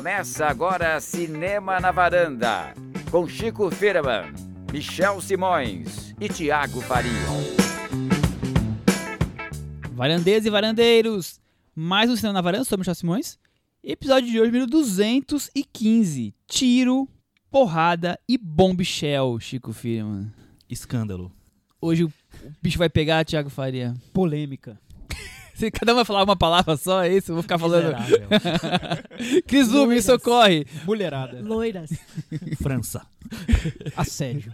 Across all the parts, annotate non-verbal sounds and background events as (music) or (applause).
Começa agora Cinema na Varanda, com Chico Firman, Michel Simões e Tiago Faria. Varandeiros e varandeiros, mais um Cinema na Varanda, sou Michel Simões. Episódio de hoje, número 215. Tiro, porrada e bombichel, Chico Firman. Escândalo. Hoje o bicho vai pegar, Tiago Faria. Polêmica. Se cada um vai falar uma palavra só, é isso? Eu vou ficar falando. Miserável. (laughs) Crisu, me Loiras. socorre. Mulherada. Loiras. França. Assédio.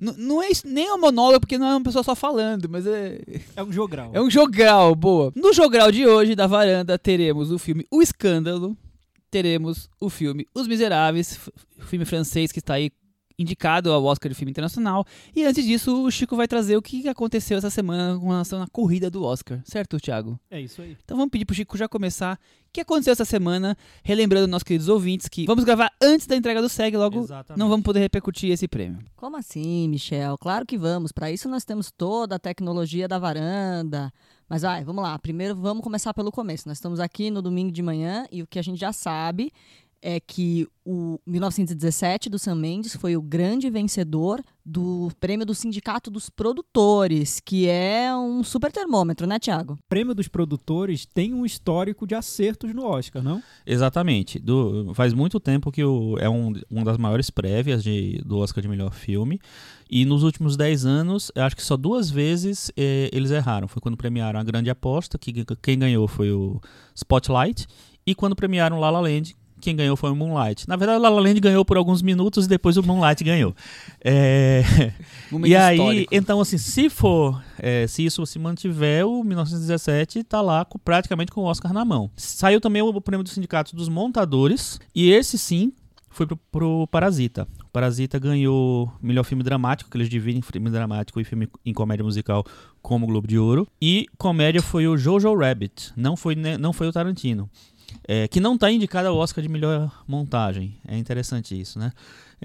N- não é isso, nem é um monólogo, porque não é uma pessoa só falando, mas é, É um jogral. é um jogral, boa. No jogral de hoje, da varanda, teremos o filme O Escândalo, teremos o filme Os Miseráveis, filme francês que está aí indicado ao Oscar de Filme Internacional. E antes disso, o Chico vai trazer o que aconteceu essa semana com relação à corrida do Oscar, certo, Thiago? É isso aí. Então vamos pedir pro Chico já começar. O que aconteceu essa semana? Relembrando nossos queridos ouvintes que vamos gravar antes da entrega do SEG, logo Exatamente. não vamos poder repercutir esse prêmio. Como assim, Michel? Claro que vamos. Para isso nós temos toda a tecnologia da varanda. Mas vai, vamos lá. Primeiro vamos começar pelo começo. Nós estamos aqui no domingo de manhã e o que a gente já sabe é que o 1917 do Sam Mendes foi o grande vencedor do prêmio do Sindicato dos Produtores, que é um super termômetro, né, Tiago? O prêmio dos produtores tem um histórico de acertos no Oscar, não? Exatamente. Do- faz muito tempo que o, é um, uma das maiores prévias de- do Oscar de melhor filme. E nos últimos 10 anos, eu acho que só duas vezes eh, eles erraram. Foi quando premiaram a Grande Aposta, que quem ganhou foi o Spotlight. E quando premiaram La La Land, quem ganhou foi o Moonlight. Na verdade, o La La Land ganhou por alguns minutos e depois o Moonlight ganhou. É, (laughs) e aí, histórico. então assim, se for, é, se isso se mantiver, o 1917 tá lá com- praticamente com o Oscar na mão. Saiu também o prêmio do Sindicato dos Montadores, e esse sim foi pro, pro Parasita. O Parasita ganhou melhor filme dramático, que eles dividem filme dramático e filme em comédia musical como Globo de Ouro. E comédia foi o Jojo Rabbit, não foi, não foi o Tarantino. É, que não tá indicado ao Oscar de melhor montagem. É interessante isso, né?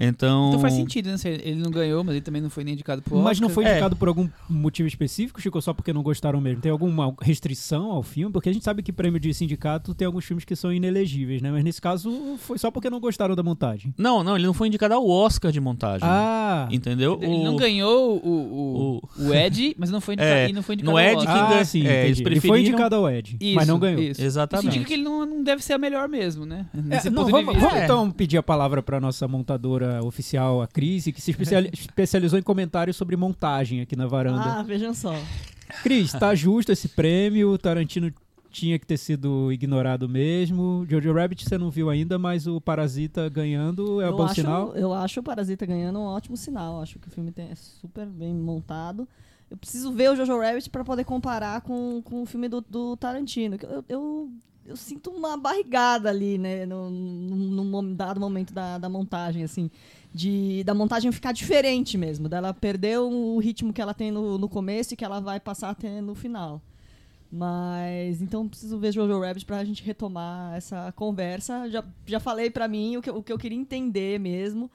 Então, Então faz sentido, né? Ele não ganhou, mas ele também não foi nem indicado pro Oscar. Mas não foi É. indicado por algum motivo específico, Chico, ou só porque não gostaram mesmo? Tem alguma restrição ao filme? Porque a gente sabe que prêmio de sindicato tem alguns filmes que são inelegíveis, né? Mas nesse caso foi só porque não gostaram da montagem. Não, não, ele não foi indicado ao Oscar de montagem. Ah! Entendeu? Ele não O- ganhou o, o, o Ed, mas não foi indicado, É, não foi indicado no ao Ed Oscar. que Ah, ganha- sim, é, eles Ele foi preferiram- indicado ao Ed, Isso, mas não ganhou. Isso. Isso Exatamente. indica que ele não, não deve ser a melhor mesmo, né? É, não, vamos, vamos É. então pedir a palavra para nossa montadora oficial, a Cris, que se especiali- (laughs) especializou em comentários sobre montagem aqui na varanda. Ah, vejam só. Cris, tá justo esse prêmio, Tarantino tinha que ter sido ignorado mesmo. Jojo Rabbit você não viu ainda, mas o Parasita ganhando é eu bom acho, sinal. Eu acho o Parasita ganhando um ótimo sinal. Acho que o filme tem, é super bem montado. Eu preciso ver o Jojo Rabbit para poder comparar com, com o filme do, do Tarantino. Eu, eu, eu sinto uma barrigada ali, né? No, num mom- dado momento da, da montagem, assim. De, da montagem ficar diferente mesmo. Dela perder o ritmo que ela tem no, no começo e que ela vai passar a ter no final. Mas então preciso ver Jojo Rabbit pra gente retomar essa conversa. Já, já falei pra mim o que, o que eu queria entender mesmo.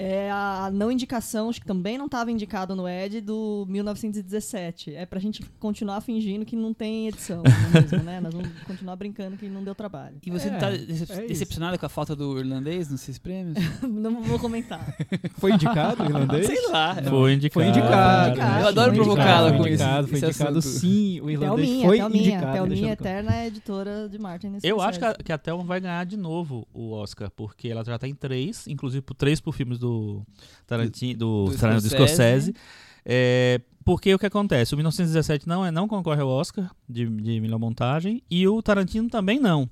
É a não indicação, acho que também não estava indicado no Ed, do 1917. É pra gente continuar fingindo que não tem edição mesmo, né? Nós vamos continuar brincando que não deu trabalho. E você É, não tá decep- é isso. decepcionado com a falta do irlandês nesses prêmios? (laughs) não vou comentar. (laughs) Foi indicado o irlandês? Sei lá. Foi indicado. Foi indicado. indicado. Eu adoro provocá-la com indicado, foi indicado sim. O irlandês Thelminha, foi Thelminha, indicado. Thelminha, eterna editora de Martin nesse Eu acho que a, que a Thelma vai ganhar de novo o Oscar, porque ela já tá em três, inclusive por três por filmes do Tarantino, do, Do Tarantino, do Scorsese. É, porque o que acontece? O 1917 não, é, não concorre ao Oscar de, de melhor montagem e o Tarantino também não.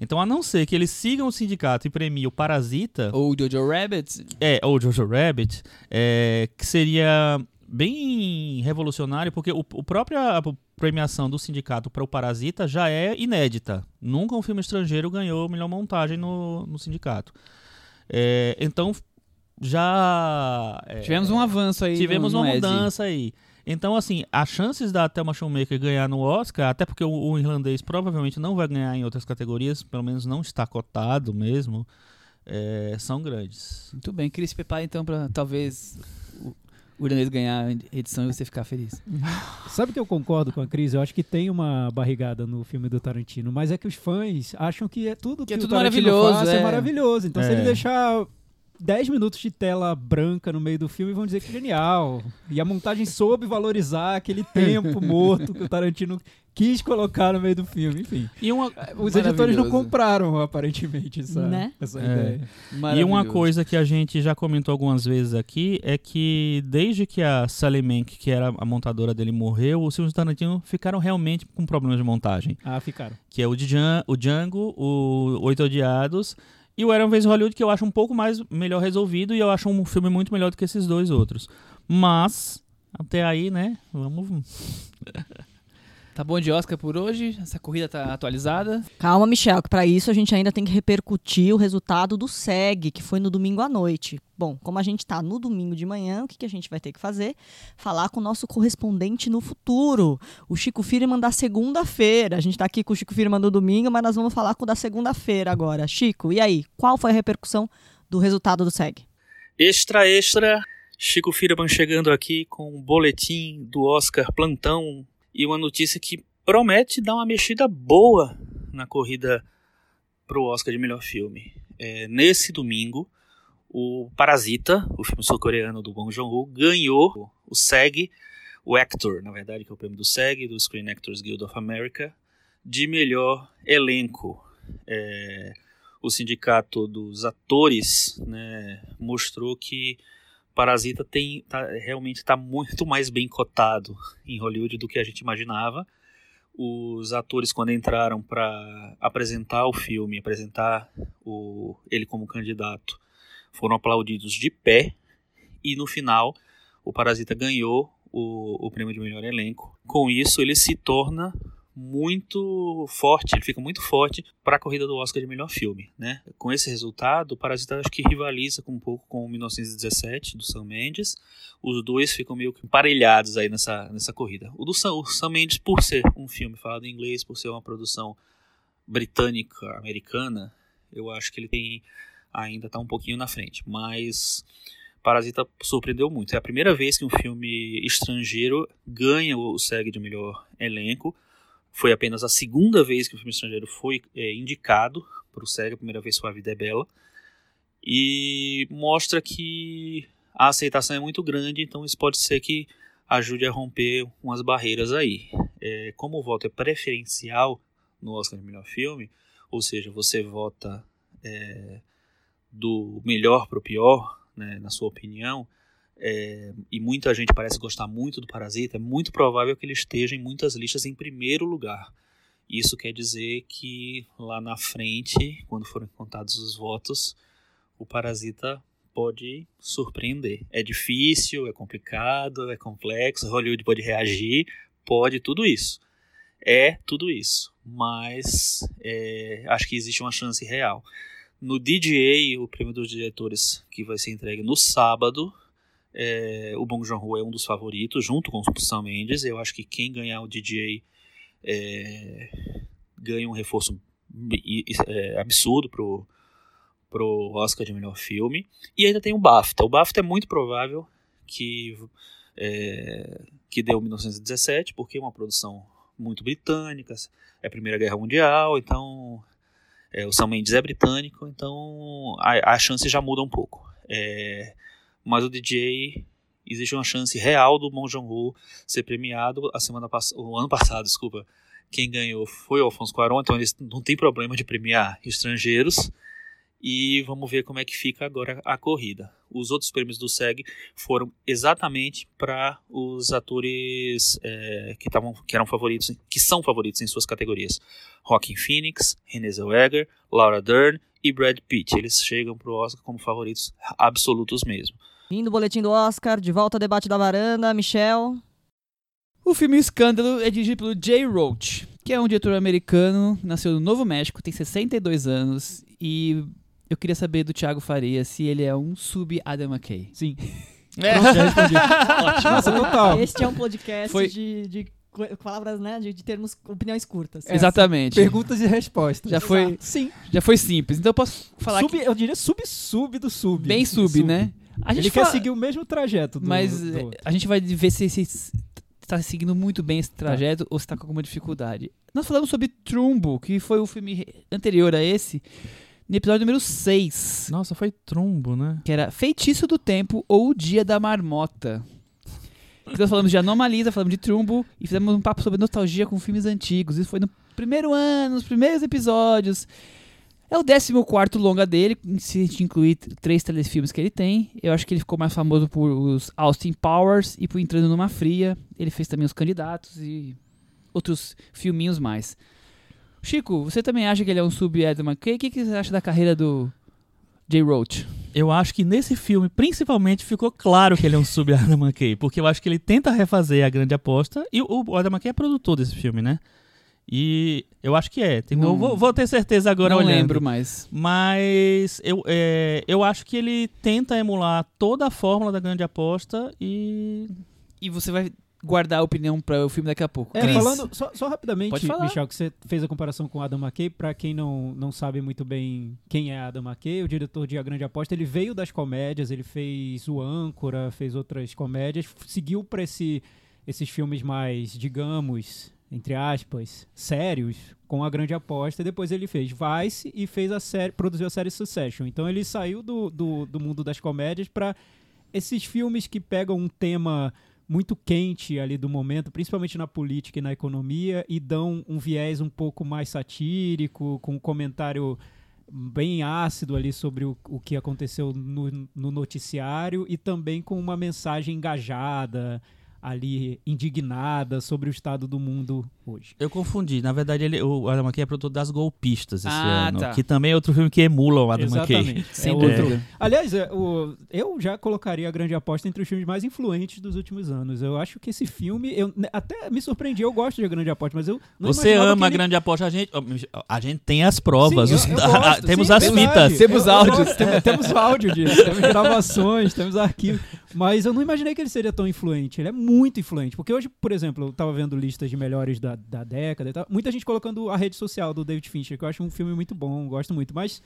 Então, a não ser que eles sigam o sindicato e premiem o Parasita, Ou Jojo Rabbit. é, ou Jojo Rabbit, é, que seria bem revolucionário, porque o, o própria premiação do sindicato para o Parasita já é inédita. Nunca um filme estrangeiro ganhou melhor montagem no, no sindicato. É, então, já... é, Tivemos um avanço aí. tivemos no, no uma Ed. mudança aí. Então, assim, as chances da Thelma Shoemaker ganhar no Oscar, até porque o, o irlandês provavelmente não vai ganhar em outras categorias, pelo menos não está cotado mesmo, é, são grandes. Muito bem, Cris, se prepara então pra talvez o, o irlandês ganhar a edição e você ficar feliz. (laughs) Sabe que eu concordo com a Cris? Eu acho que tem uma barrigada no filme do Tarantino, mas é que os fãs acham que é tudo Que que, é o tudo Tarantino maravilhoso, faz é. é. maravilhoso. Então se É. ele deixar 10 minutos de tela branca no meio do filme, vão dizer que é genial. E a montagem soube valorizar aquele tempo morto que o Tarantino quis colocar no meio do filme. Enfim, E uma, os editores não compraram, aparentemente, essa, Né? essa É. ideia. E uma coisa que a gente já comentou algumas vezes aqui é que desde que a Sally Mank, que era a montadora dele, morreu, os filmes do Tarantino ficaram realmente com problemas de montagem. Ah, ficaram. Que é o, Djan- o Django, o Oito Odiados e o Era Uma Vez Hollywood, que eu acho um pouco mais melhor resolvido e eu acho um filme muito melhor do que esses dois outros. Mas, até aí, né, vamos... Tá bom de Oscar por hoje? Essa corrida tá atualizada. Calma, Michel, que para isso a gente ainda tem que repercutir o resultado do SEG, que foi no domingo à noite. Bom, como a gente tá no domingo de manhã, o que, que a gente vai ter que fazer? Falar com o nosso correspondente no futuro, o Chico Firman da segunda-feira. A gente tá aqui com o Chico Firman do domingo, mas nós vamos falar com o da segunda-feira agora. Chico, e aí? Qual foi a repercussão do resultado do SEG? Extra, extra. Chico Firman chegando aqui com um boletim do Oscar Plantão e uma notícia que promete dar uma mexida boa na corrida pro Oscar de melhor filme. É, nesse domingo, o Parasita, o filme sul-coreano do Bong Joon-ho, ganhou o SEG, o Actor, na verdade, que é o prêmio do SEG, do Screen Actors Guild of America, de melhor elenco. É, o sindicato dos atores né, mostrou que Parasita tem tá, realmente está muito mais bem cotado em Hollywood do que a gente imaginava. Os atores quando entraram para apresentar o filme, apresentar o, ele como candidato, foram aplaudidos de pé e no final o Parasita ganhou o, o prêmio de melhor elenco. Com isso ele se torna muito forte, ele fica muito forte para a corrida do Oscar de melhor filme, né? Com esse resultado, o Parasita acho que rivaliza um pouco com o 1917 do Sam Mendes. Os dois ficam meio que emparelhados aí nessa, nessa corrida. O do Sam, o Sam Mendes, por ser um filme falado em inglês, por ser uma produção britânica, americana, eu acho que ele tem ainda está um pouquinho na frente, mas Parasita surpreendeu muito. É a primeira vez que um filme estrangeiro ganha o SEG de melhor elenco. Foi apenas a segunda vez que o filme estrangeiro foi é, indicado para o SEG, a primeira vez foi A Vida é Bela. E mostra que a aceitação é muito grande, então isso pode ser que ajude a romper umas barreiras aí. É, como o voto é preferencial no Oscar de melhor filme, ou seja, você vota é, do melhor para o pior, né, na sua opinião, é, e muita gente parece gostar muito do Parasita, é muito provável que ele esteja em muitas listas em primeiro lugar. Isso quer dizer que lá na frente, quando forem contados os votos, o Parasita pode surpreender. É difícil, é complicado, é complexo, Hollywood pode reagir, pode tudo isso. É tudo isso, mas é, acho que existe uma chance real. No DGA, o prêmio dos diretores, que vai ser entregue no sábado, é, o Bong Joon-ho é um dos favoritos, junto com o Sam Mendes. Eu acho que quem ganhar o DGA é, ganha um reforço é, absurdo pro, pro Oscar de melhor filme. E ainda tem o BAFTA. O BAFTA é muito provável que, é, que deu 1917, porque é uma produção muito britânica, é a Primeira Guerra Mundial, então é, o Sam Mendes é britânico, então a, a chance já muda um pouco. É, mas o DJ existe uma chance real do Bong Joon-ho ser premiado a semana o ano passado, desculpa. Quem ganhou foi o Alfonso Cuarón, então eles não tem problema de premiar estrangeiros. E vamos ver como é que fica agora a corrida. Os outros prêmios do SEG foram exatamente para os atores é, que, tavam, que eram favoritos, que são favoritos em suas categorias. Joaquin Phoenix, Renée Zellweger, Laura Dern e Brad Pitt. Eles chegam para o Oscar como favoritos absolutos mesmo. Fim do boletim do Oscar, de volta ao debate da varanda, Michel. O filme Escândalo é dirigido pelo Jay Roach, que é um diretor americano, nasceu no Novo México, tem 62 anos e eu queria saber do Thiago Faria se ele é um sub-Adam McKay. Sim. É. (laughs) Pronto, já respondi. Nossa, total. Este é um podcast Foi- de, de palavras, né? De, de termos opiniões curtas. Exatamente. Perguntas e respostas. Já foi, Sim. já foi simples. Então eu posso falar Sub, que eu diria sub-sub do sub. bem sub, né? A gente Ele quer fala- seguir o mesmo trajeto do, Mas do é, a gente vai ver se se está seguindo muito bem esse trajeto ou se está com alguma dificuldade. Nós falamos sobre Trumbo, que foi o filme anterior a esse, no episódio número 6, Nossa, foi trumbo, né? que era Feitiço do Tempo ou O Dia da Marmota. Que nós falamos de Anomalisa, falamos de Trumbo e fizemos um papo sobre nostalgia com filmes antigos. Isso foi no primeiro ano, nos primeiros episódios. É o 14 longa dele, se a gente incluir três telefilmes que ele tem. Eu acho que ele ficou mais famoso por os Austin Powers e por Entrando Numa Fria. Ele fez também os Candidatos e outros filminhos mais. Chico, você também acha que ele é um sub-Adam McKay? O que, que você acha da carreira do Jay Roach? Eu acho que nesse filme, principalmente, ficou claro que ele é um sub Adam McKay, porque eu acho que ele tenta refazer a grande aposta, e o Adam McKay é produtor desse filme, né? E eu acho que é. Tem- Não- eu vou, vou ter certeza agora Não olhando. lembro mais. Mas eu, é, eu acho que ele tenta emular toda a fórmula da grande aposta e. E você vai guardar a opinião para o filme daqui a pouco. É, falando só, só rapidamente, Pode falar. Michel, que você fez a comparação com Adam McKay. Pra quem não, não sabe muito bem quem é Adam McKay, o diretor de A Grande Aposta, ele veio das comédias, ele fez o Âncora, fez outras comédias, seguiu pra esse, esses filmes mais, digamos, entre aspas, sérios, com A Grande Aposta. E depois ele fez Vice e fez a série, produziu a série Succession. Então ele saiu do, do, do mundo das comédias pra esses filmes que pegam um tema muito quente ali do momento, principalmente na política e na economia, e dão um viés um pouco mais satírico, com um comentário bem ácido ali sobre o, o que aconteceu no, no noticiário e também com uma mensagem engajada ali, indignada sobre o estado do mundo hoje. Eu confundi. Na verdade, ele, o Adam McKay é produtor das Golpistas esse Ah, ano. tá. Que também é outro filme que emula o Adam McKay. Exatamente. (laughs) Sem É dúvida. outro- Aliás, é, o- eu já colocaria a Grande Aposta entre os filmes mais influentes dos últimos anos. Eu acho que esse filme, eu ne- até me surpreendi, eu gosto de A Grande Aposta, mas eu não Você ama a ele- grande aposta, a gente, a gente tem as provas, Sim, os- eu- eu (laughs) gosto, (laughs) temos sim, as verdade. fitas. Temos áudios. temos, temos áudio disso, temos gravações, temos arquivos. Mas eu não imaginei que ele seria tão influente. Ele é muito influente. Porque hoje, por exemplo, eu tava vendo listas de melhores da, da década e tal. Muita gente colocando a rede social do David Fincher, que eu acho um filme muito bom, gosto muito. Mas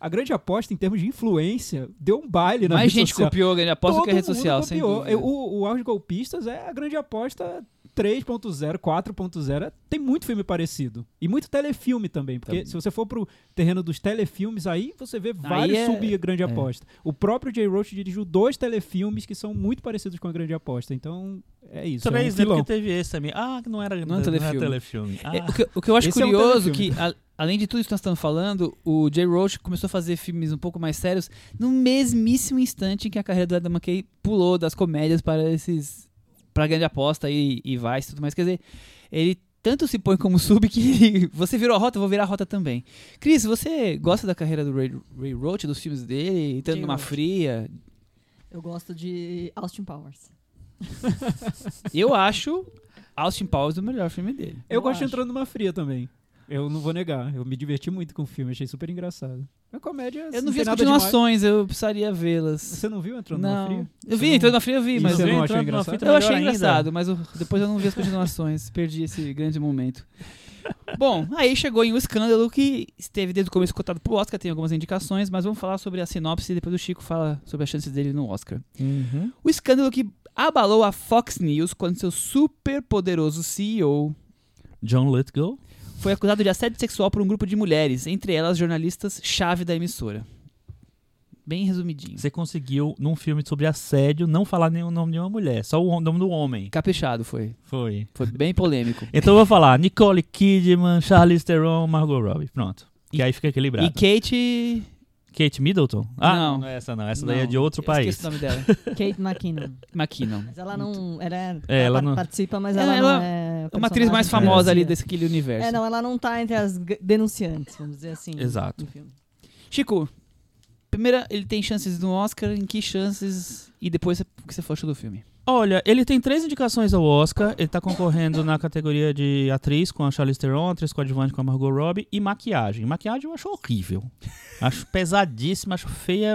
a grande aposta, em termos de influência, deu um baile na Mais rede gente social. copiou a grande aposta do que a rede Todo social, sem dúvida. O, o Auge Golpistas é a grande aposta 3.0, 4.0. Tem muito filme parecido. E muito telefilme também. Porque Também. se você for pro terreno dos telefilmes, aí você vê vários é- sub-grande aposta. O próprio Jay Roach dirigiu dois telefilmes que são muito parecidos com a grande aposta. Então, é isso. Três, é um filão. Porque teve esse também. Ah, que não era, Não é telefilme. telefilme. Ah, É, o, que, o que eu acho Esse é um curioso telefilme. que, a- além de tudo isso que nós estamos falando, o Jay Roach começou a fazer filmes um pouco mais sérios no mesmíssimo instante em que a carreira do Adam McKay pulou das comédias para esses para grande aposta e, e vai e tudo mais. Quer dizer, ele tanto se põe como (laughs) sub que você virou a rota, eu vou virar a rota também. Cris, você gosta da carreira do Ray, Ray Roach, dos filmes dele, entrando numa fria? Eu gosto de Austin Powers. (laughs) Eu acho Austin Powers o melhor filme dele. Eu Eu gosto de acho. entrando numa fria também. Eu não vou negar. Eu me diverti muito com o filme. Achei super engraçado. A comédia. Eu não vi as nada demais. continuações, eu precisaria vê-las. Você não viu entrando Não, fria? eu vi, não- entrando na fria eu vi, mas eu não numa engraçado? eu achei ainda. engraçado, mas eu- depois eu não vi as continuações, perdi esse grande momento. Bom, aí chegou em O Escândalo, que esteve desde o começo cotado pro Oscar, tem algumas indicações, mas vamos falar sobre a sinopse e depois o Chico fala sobre as chances dele no Oscar. uhum. O escândalo que abalou a Fox News quando seu super poderoso CEO John Lithgow. Foi acusado de assédio sexual por um grupo de mulheres, entre elas jornalistas-chave da emissora. Bem resumidinho. Você conseguiu, num filme sobre assédio, não falar nenhum nome de uma mulher, só o nome do homem. Caprichado foi. Foi. Foi bem polêmico. Então eu vou falar Nicole Kidman, Charlize Theron, Margot Robbie. Pronto. Que aí fica equilibrado. E Kate. Kate Middleton? Ah, Não. não, é essa não. Essa daí é de outro eu país. Esqueci o nome dela. (laughs) Kate McKinnon. McKinnon. Mas ela não. Ela, é- É, ela par- não- participa, mas Ela- ela, ela não é. É uma atriz mais famosa ali desse aquele universo. É, não, ela não tá entre as denunciantes, vamos dizer assim. Exato. Chico, primeira, ele tem chances no Oscar, em que chances? E depois o que você achou do filme? Olha, ele tem três indicações ao Oscar. Ele tá concorrendo na categoria de atriz com a Charlize Theron, atriz coadjuvante com a Margot Robbie e maquiagem. Maquiagem eu acho horrível. Acho pesadíssima, acho feia.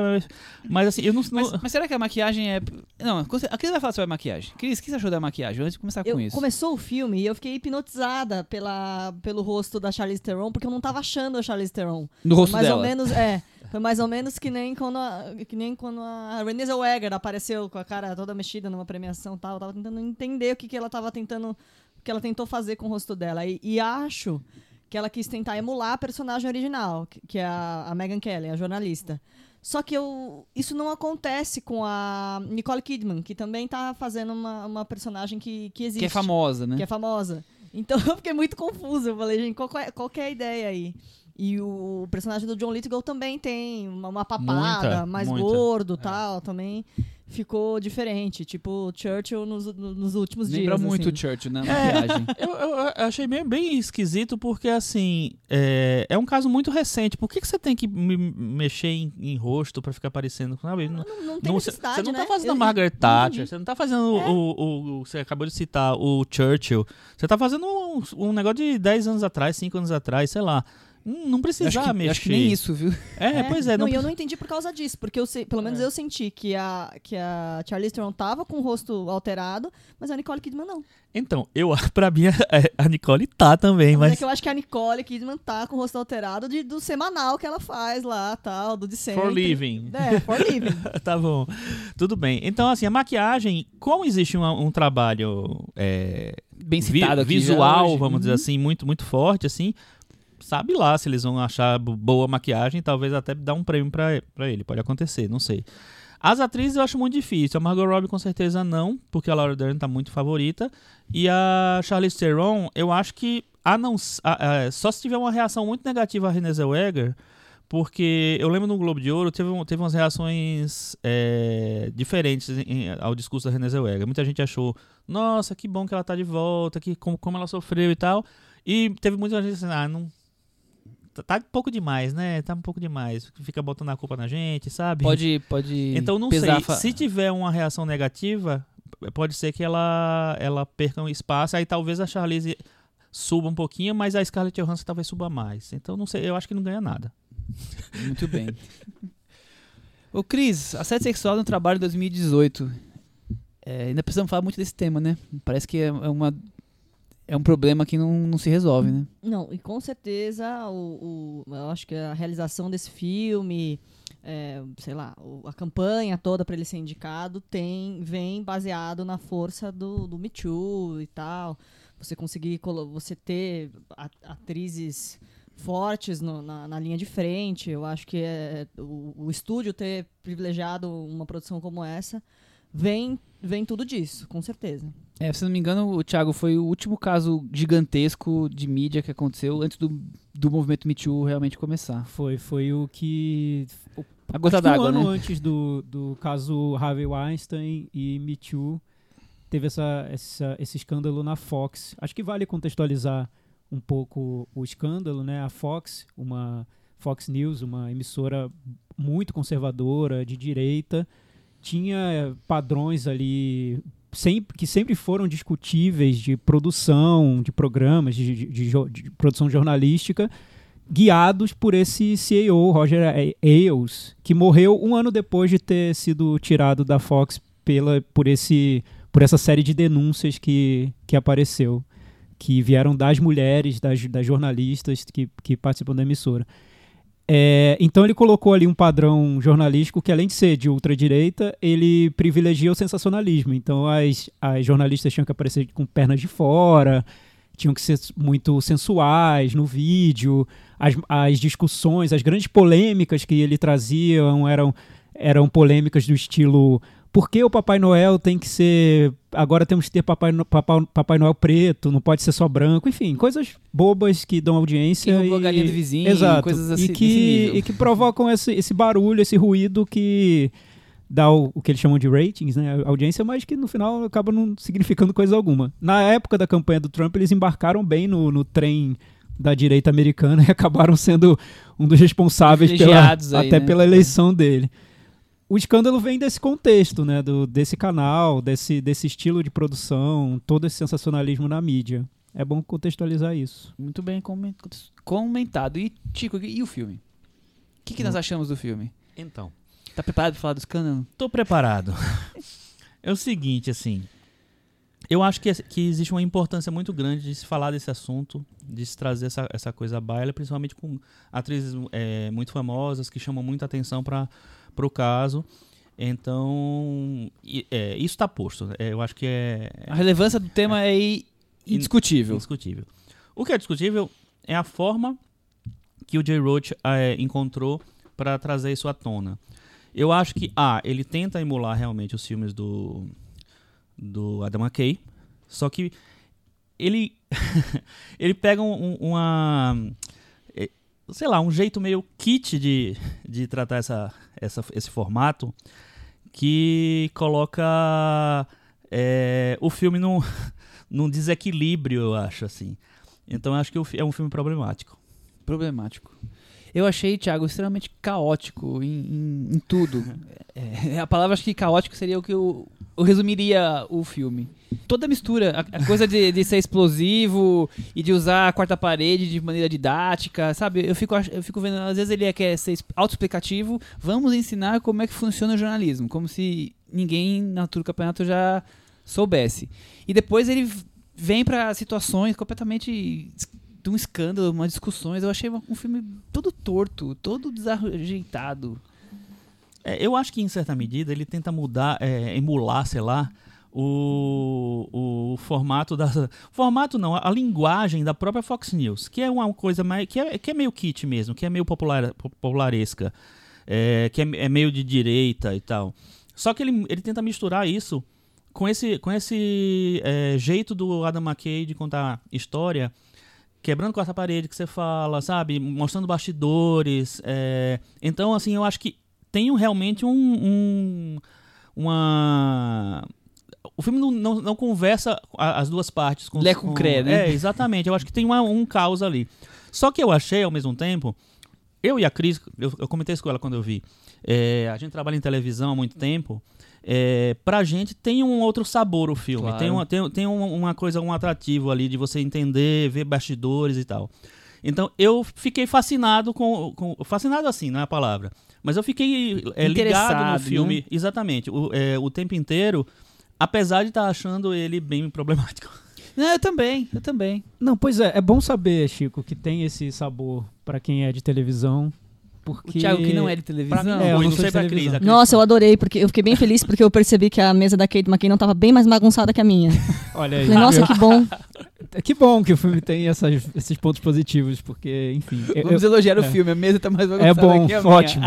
mas- assim, eu não. Mas, não- mas será que a maquiagem é. Não, a Cris vai falar sobre a maquiagem. Cris, o que você achou da maquiagem? Antes de começar Eu, com isso. começou o filme e eu fiquei hipnotizada pela, pelo rosto da Charlize Theron, porque eu não tava achando a Charlize Theron. No rosto mais dela. ou menos, é. Foi mais ou menos que nem quando a, que nem quando a Renée Zellweger apareceu com a cara toda mexida numa premiação e tal. Eu tava tentando entender o que, que ela tava tentando. O que ela tentou fazer com o rosto dela. E, e acho que ela quis tentar emular a personagem original, que, que é a, a Megan Kelly, a jornalista. Só que eu, isso não acontece com a Nicole Kidman, que também tá fazendo uma, uma personagem que, que existe. Que é famosa, né? que é famosa. Então (laughs) eu fiquei muito confusa. Eu falei, gente, qual, que é- qual que é a ideia aí? E o personagem do John Lithgow também tem uma, uma papada, Muita, mais muita. gordo tal. Também ficou diferente. Tipo Churchill nos, nos últimos Lembra dias. muito assim. o Churchill, né? Maquiagem. (laughs) Eu, eu- eu achei bem, bem esquisito porque, assim, é, é um caso muito recente. Por que, que você tem que me- mexer em, em rosto pra ficar parecendo, sabe? Não, Não, não tem não- você necessidade, você não né? tá fazendo Eu- a Margaret Thatcher, você não tá fazendo É. o, o- o- Você acabou de citar o Churchill. Você tá fazendo um, um negócio de 10 anos atrás, 5 anos atrás, sei lá. Hum, Não precisava acho, que, mexer. acho que nem isso, viu? É, pois é. Não, Não, e eu não entendi por causa disso, porque eu sei, pelo menos É. eu senti que a, que a Charlize Theron tava com o rosto alterado, mas a Nicole Kidman não. Então, eu, (laughs) pra mim, a, a Nicole tá também, Mas, mas. é que eu acho que a Nicole Kidman tá com o rosto alterado de, do semanal que ela faz lá, tal, do de sempre. For living. É, for living. (laughs) tá bom. Tudo bem. Então, assim, a maquiagem, como existe um, um trabalho é, Bem vi- citado aqui. já visual, vamos dizer Uhum. assim, muito, muito forte, assim, sabe lá se eles vão achar bo- boa maquiagem, talvez até dar um prêmio pra ele. Pode acontecer, não sei. As atrizes eu acho muito difícil. A Margot Robbie com certeza não, porque a Laura Dern tá muito favorita. E a Charlize Theron, eu acho que a não, a- a- só se tiver uma reação muito negativa a Renée Zellweger, porque eu lembro no Globo de Ouro, teve, teve umas reações é, diferentes em- ao discurso da Renée Zellweger. Muita gente achou, nossa, que bom que ela tá de volta, que como, como ela sofreu e tal. E teve muita gente assim, ah, não... Tá, tá um pouco demais, né? Tá um pouco demais. Fica botando a culpa na gente, sabe? Pode, pode Então não sei. fa- Se tiver uma reação negativa, pode ser que ela, ela perca um espaço. Aí talvez a Charlize suba um pouquinho, mas a Scarlett Johansson talvez suba mais. Então não sei. Eu acho que não ganha nada. Muito bem. (laughs) Ô, Cris, assédio sexual no trabalho em 2018. É, ainda precisamos falar muito desse tema, né? Parece que é uma, é um problema que não, não se resolve, né? Não, e com certeza o, o- eu acho que a realização desse filme, é, sei lá, o- a campanha toda para ele ser indicado tem vem baseado na força do, do Me Too e tal. Você conseguir você ter atrizes fortes no- na, na linha de frente. Eu acho que é, o, o estúdio ter privilegiado uma produção como essa vem vem tudo disso, com certeza. É, se não me engano, o Thiago foi o último caso gigantesco de mídia que aconteceu antes do, do movimento Me Too realmente começar. Foi, foi o que. A gota que um d'água, ano né? antes do, do caso Harvey Weinstein e Me Too, teve essa, essa, esse escândalo na Fox. Acho que vale contextualizar um pouco o escândalo, né? A Fox, uma Fox News, uma emissora muito conservadora, de direita, tinha padrões ali sempre, que sempre foram discutíveis de produção, de programas, de, de- de de produção jornalística, guiados por esse CEO, Roger Ailes, que morreu um ano depois de ter sido tirado da Fox pela, por, esse, por essa série de denúncias que, que apareceu, que vieram das mulheres, das, das jornalistas que, que participam da emissora. É, então ele colocou ali um padrão jornalístico que, além de ser de ultradireita, ele privilegia o sensacionalismo. Então as, as jornalistas tinham que aparecer com pernas de fora, tinham que ser muito sensuais no vídeo, as, as discussões, as grandes polêmicas que ele trazia eram, eram polêmicas do estilo por que o Papai Noel tem que ser. Agora temos que ter Papai, No- Papai, Papai Noel preto, não pode ser só branco, enfim, coisas bobas que dão audiência. E- a galinha do vizinho, Exato. coisas assim, e, que, e que provocam esse, esse barulho, esse ruído que dá o, o que eles chamam de ratings, né? Audiência, mas que no final acaba não significando coisa alguma. Na época da campanha do Trump, eles embarcaram bem no, no trem da direita americana (laughs) e acabaram sendo um dos responsáveis pela, aí, até né? pela eleição dele. O escândalo vem desse contexto, né? Do, desse canal, desse, desse estilo de produção, todo esse sensacionalismo na mídia. É bom contextualizar isso. Muito bem comen- comentado. E, Tico, e o filme? O que, que nós Hum. achamos do filme? Então. Tá preparado pra falar do escândalo? Tô preparado. (laughs) é o seguinte, assim. Eu acho que, que existe uma importância muito grande de se falar desse assunto, de se trazer essa, essa coisa à baila, principalmente com atrizes é, muito famosas que chamam muita atenção para o caso. Então, é, isso está posto. É, eu acho que é. A relevância do tema é, i- indiscutível. Indiscutível. O que é discutível é a forma que o Jay Roach é, encontrou para trazer isso à tona. Eu acho que, ah, ele tenta emular realmente os filmes do, do Adam McKay, só que ele, (laughs) ele pega um- um- uma. eh, Sei lá, um jeito meio kit de, de tratar essa, essa, esse formato que coloca eh, o filme num, (laughs) num desequilíbrio, eu acho, assim. Então eu acho que o é um filme problemático. Problemático. Eu achei, Thiago, extremamente caótico em, em- em tudo. (laughs) É, a palavra acho que caótico seria o que eu, eu resumiria o filme. Toda a mistura, a, a coisa de, de ser explosivo e de usar a quarta parede de maneira didática, sabe? Eu fico, eu fico vendo, às vezes ele quer ser autoexplicativo, vamos ensinar como é que funciona o jornalismo, como se ninguém na altura do campeonato já soubesse. E depois ele vem pra situações completamente de um escândalo, umas discussões. Eu achei um filme todo torto, todo desajeitado. É, eu acho que, em certa medida, ele tenta mudar, é, emular, sei lá, o, o formato da. (laughs) Formato não, a, linguagem da própria Fox News, que é uma coisa mais. que é, que é meio kit mesmo, que é meio popular, popularesca, é, que é, é meio de direita e tal. Só que ele, ele tenta misturar isso com esse, com esse é, jeito do Adam McKay de contar história, quebrando quarta parede que você fala, sabe? Mostrando bastidores. é. Então, assim, eu acho que tem um- realmente um, um- uma o filme não, não, não conversa as duas partes com Lé com cré, né? É, exatamente. Eu acho que tem uma- um caos ali. Só que eu achei, ao mesmo tempo, eu e a Cris, eu, eu comentei isso com ela quando eu vi. é, a gente trabalha em televisão há muito tempo. É, pra gente tem um outro sabor o filme. Claro. Tem, uma, tem, tem uma coisa, um atrativo ali de você entender, ver bastidores e tal. Então eu fiquei fascinado com, com- Fascinado assim, não é a palavra. Mas eu fiquei é, ligado no filme, exatamente, o, é, o tempo inteiro, apesar de estar achando ele bem problemático. (laughs) Não, eu também, eu também. Não, pois é, é bom saber, Chico, que tem esse sabor pra quem é de televisão. O Porque... Thiago que não é de televisão. Pra mim, É, eu não sei pra Cris. Cris- Nossa, eu adorei, porque eu fiquei bem feliz porque eu percebi que a mesa da Kate McKinnon tava bem mais bagunçada que a minha. Olha aí. Falei, nossa, que bom. (laughs) Que bom que o filme tem essas- esses pontos positivos, porque, enfim. eu- Vamos elogiar o é. filme, a mesa tá mais É bom, que a minha. ótimo.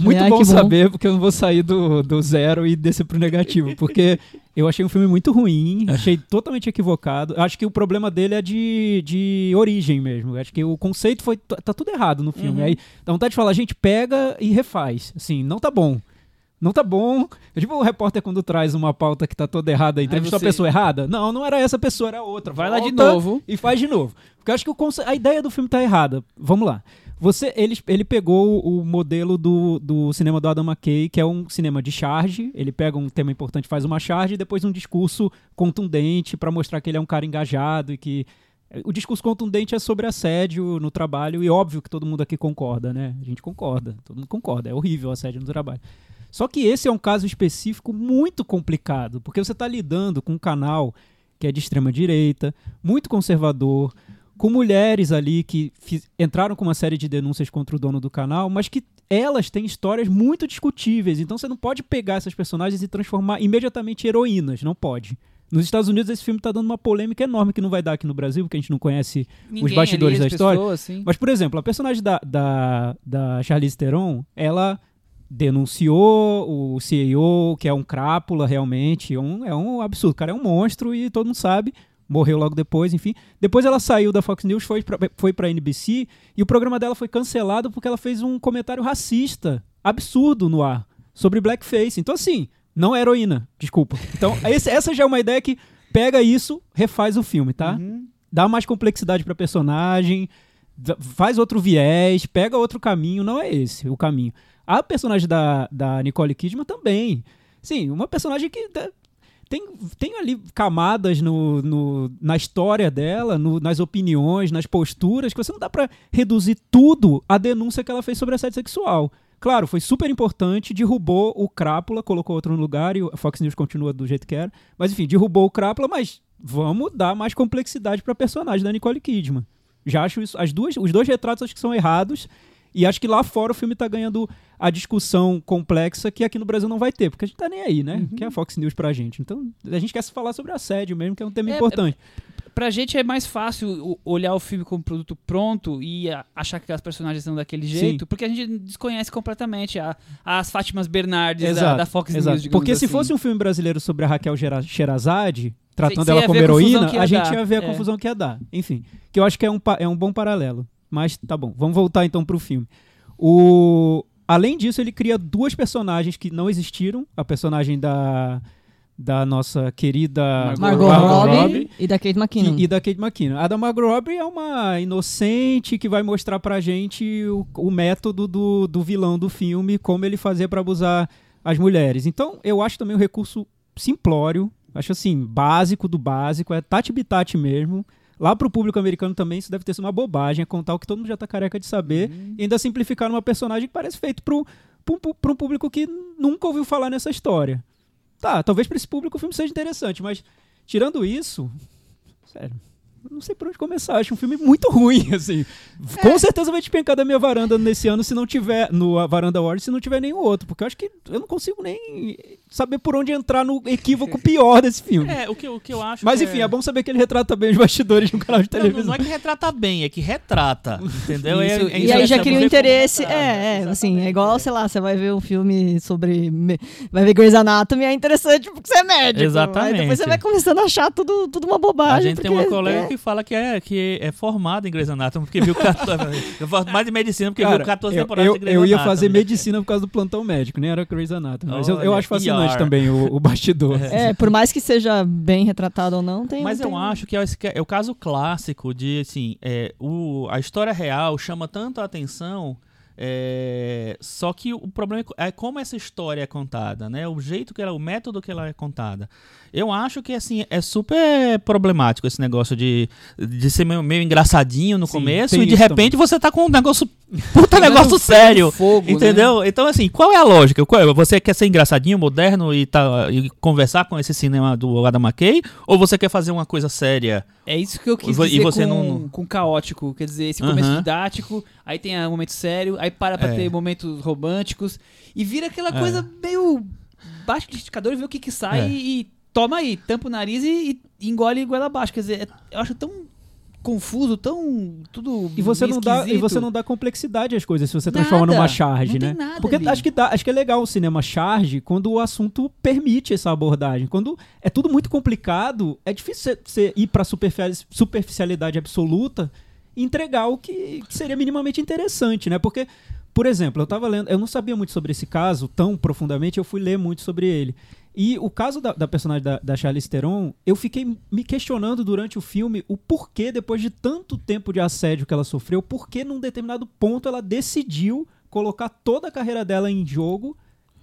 Muito Ai, bom que bom. saber, porque eu não vou sair do, do zero e descer pro negativo. Porque eu achei um filme muito ruim, achei totalmente equivocado. Acho que o problema dele é de, de origem mesmo. Acho que o conceito foi. Tá tudo errado no filme. Uhum. Aí dá vontade de falar, gente, pega e refaz. Assim, não tá bom. Não tá bom. É tipo o repórter quando traz uma pauta que tá toda errada, entrevistou você- a pessoa errada. Não, não era essa pessoa, era outra. Vai lá de Volta novo. E faz de novo. Porque eu acho que o conce- a ideia do filme tá errada. Vamos lá. Você, ele, ele pegou o modelo do, do cinema do Adam McKay, que é um cinema de charge. Ele pega um tema importante, faz uma charge e depois um discurso contundente pra mostrar que ele é um cara engajado e que. O discurso contundente é sobre assédio no trabalho e óbvio que todo mundo aqui concorda, né? A gente concorda, todo mundo concorda. É horrível o assédio no trabalho. Só que esse é um caso específico muito complicado, porque você está lidando com um canal que é de extrema direita, muito conservador, com mulheres ali que entraram com uma série de denúncias contra o dono do canal, mas que elas têm histórias muito discutíveis. Então você não pode pegar essas personagens e transformar imediatamente em heroínas, não pode. Nos Estados Unidos esse filme está dando uma polêmica enorme que não vai dar aqui no Brasil, porque a gente não conhece Ninguém bastidores ali, da história. pessoas, mas, por exemplo, a personagem da, da, da Charlize Theron, ela denunciou o CEO, que é um crápula realmente, é um, é um absurdo. O cara é um monstro e todo mundo sabe. Morreu logo depois, enfim. Depois ela saiu da Fox News, foi pra, foi pra NBC, e o programa dela foi cancelado porque ela fez um comentário racista, absurdo no ar, sobre blackface. Então, assim, não é heroína, desculpa. Então, (laughs) esse- essa já é uma ideia que pega isso, refaz o filme, tá? Uhum. dá mais complexidade pra personagem, faz outro viés, pega outro caminho, não é esse o caminho. A personagem da, da Nicole Kidman também. Sim, uma personagem que tem, tem ali camadas no, no- na história dela, no- nas opiniões, nas posturas, que você não dá pra reduzir tudo à denúncia que ela fez sobre assédio sexual. Claro, foi super importante, derrubou o Crápula, colocou outro no lugar e a Fox News continua do jeito que era. Mas enfim, derrubou o Crápula, mas vamos dar mais complexidade pra personagem da Nicole Kidman. Já acho isso, as duas, os dois retratos acho que são errados. E acho que lá fora o filme tá ganhando a discussão complexa que aqui no Brasil não vai ter, porque a gente tá nem aí, né? Que é a Fox News pra gente. Então, a gente quer se falar sobre assédio mesmo, que é um tema É, importante. Pra gente é mais fácil olhar o filme como produto pronto e a- achar que as personagens são daquele jeito, porque a gente desconhece completamente a- as Fátimas Bernardes da, da Fox exato. News, Porque se assim. fosse um filme brasileiro sobre a Raquel Sherazade, tratando Você ela como a heroína, ia a gente ia ver a É. confusão que ia dar. Enfim, que eu acho que é um, é um bom paralelo. Mas tá bom, vamos voltar então pro filme. O... Além disso, ele cria duas personagens que não existiram. A personagem da, da nossa querida Margot, Robbie, e da Kate McKinnon. que- e da Kate McKinnon. A da Margot Robbie é uma inocente que vai mostrar pra gente o, o método do, do vilão do filme, como ele fazia pra abusar as mulheres. Então, eu acho também um recurso simplório, acho assim, básico do básico, é tati bitati mesmo. Lá pro público americano também isso deve ter sido uma bobagem, é contar o que todo mundo já tá careca de saber e ainda simplificar numa personagem que parece feito pro, pro, pro um público que nunca ouviu falar nessa história. Tá, talvez pra esse público o filme seja interessante, mas tirando isso, sério, não sei por onde começar. Acho um filme muito ruim, (laughs) assim. Com certeza vai despencar da minha varanda nesse ano se não tiver, no a Varanda Awards, se não tiver nenhum outro, porque eu acho que eu não consigo nem saber por onde entrar no equívoco (laughs) pior desse filme. É, o que, eu- o que eu acho. Mas que enfim, é bom saber que ele retrata bem os bastidores de um canal de Não, não, televisão. não é que retrata bem, é que retrata. Entendeu? Isso, É- é E aí já cria um interesse. É, é, assim, é igual, sei lá, você vai ver um filme sobre. Vai ver Grey's Anatomy, é interessante porque você é médico. Exatamente. Aí depois você vai começando a achar tudo, tudo uma bobagem. A gente tem uma porque, colega? Que fala que é, que é formada em Grey's Anatomy, porque viu 14... (laughs) eu faço mais de medicina, porque Cara, viu 14 eu, temporadas eu, de Grey's eu ia Anatomy. fazer medicina por causa do plantão médico, nem era Grey's Anatomy. Mas eu, eu Olha, acho fascinante ER. também o, o bastidor. É, por mais que seja bem retratado ou não, tem. Mas tem eu acho que é, esse que é o caso clássico de, assim, é, o, a história real chama tanto a atenção, é, só que o problema é, é como essa história é contada, né? O jeito que ela, o método que ela é contada. Eu acho que, assim, é super problemático esse negócio de, de ser meio, meio engraçadinho no Sim, começo e de repente você tá com um negócio, puta (laughs) Jogando negócio sério. Fogo, né? Entendeu? Então, assim, qual é a lógica? É? Você quer ser engraçadinho, moderno e, tá, e conversar com esse cinema do Adam McKay? Ou você quer fazer uma coisa séria? É isso que eu quis E vo- e dizer você com, não- com caótico. Quer dizer, esse começo didático, aí tem um momento sério, aí para pra É. ter momentos românticos, e vira aquela É. coisa meio baixo liquidificador e vê o que que sai É. e toma aí, tampa o nariz e, e engole goela abaixo. Quer dizer, é- eu acho tão confuso, tão tudo E você, não dá, e você não dá complexidade às coisas se você transforma Nada. numa charge, Não né? tem nada Porque ali. acho que, dá, acho que é legal o cinema charge quando o assunto permite essa abordagem. Quando é tudo muito complicado, é difícil você- ir superficial- superficialidade absoluta e entregar o que, que seria minimamente interessante, né? Porque, por exemplo, eu tava lendo, eu não sabia muito sobre esse caso tão profundamente, eu fui ler muito sobre ele. E o caso da, da personagem da, da Charlize Theron, eu fiquei me questionando durante o filme o porquê, depois de tanto tempo de assédio que ela sofreu, por que num determinado ponto ela decidiu colocar toda a carreira dela em jogo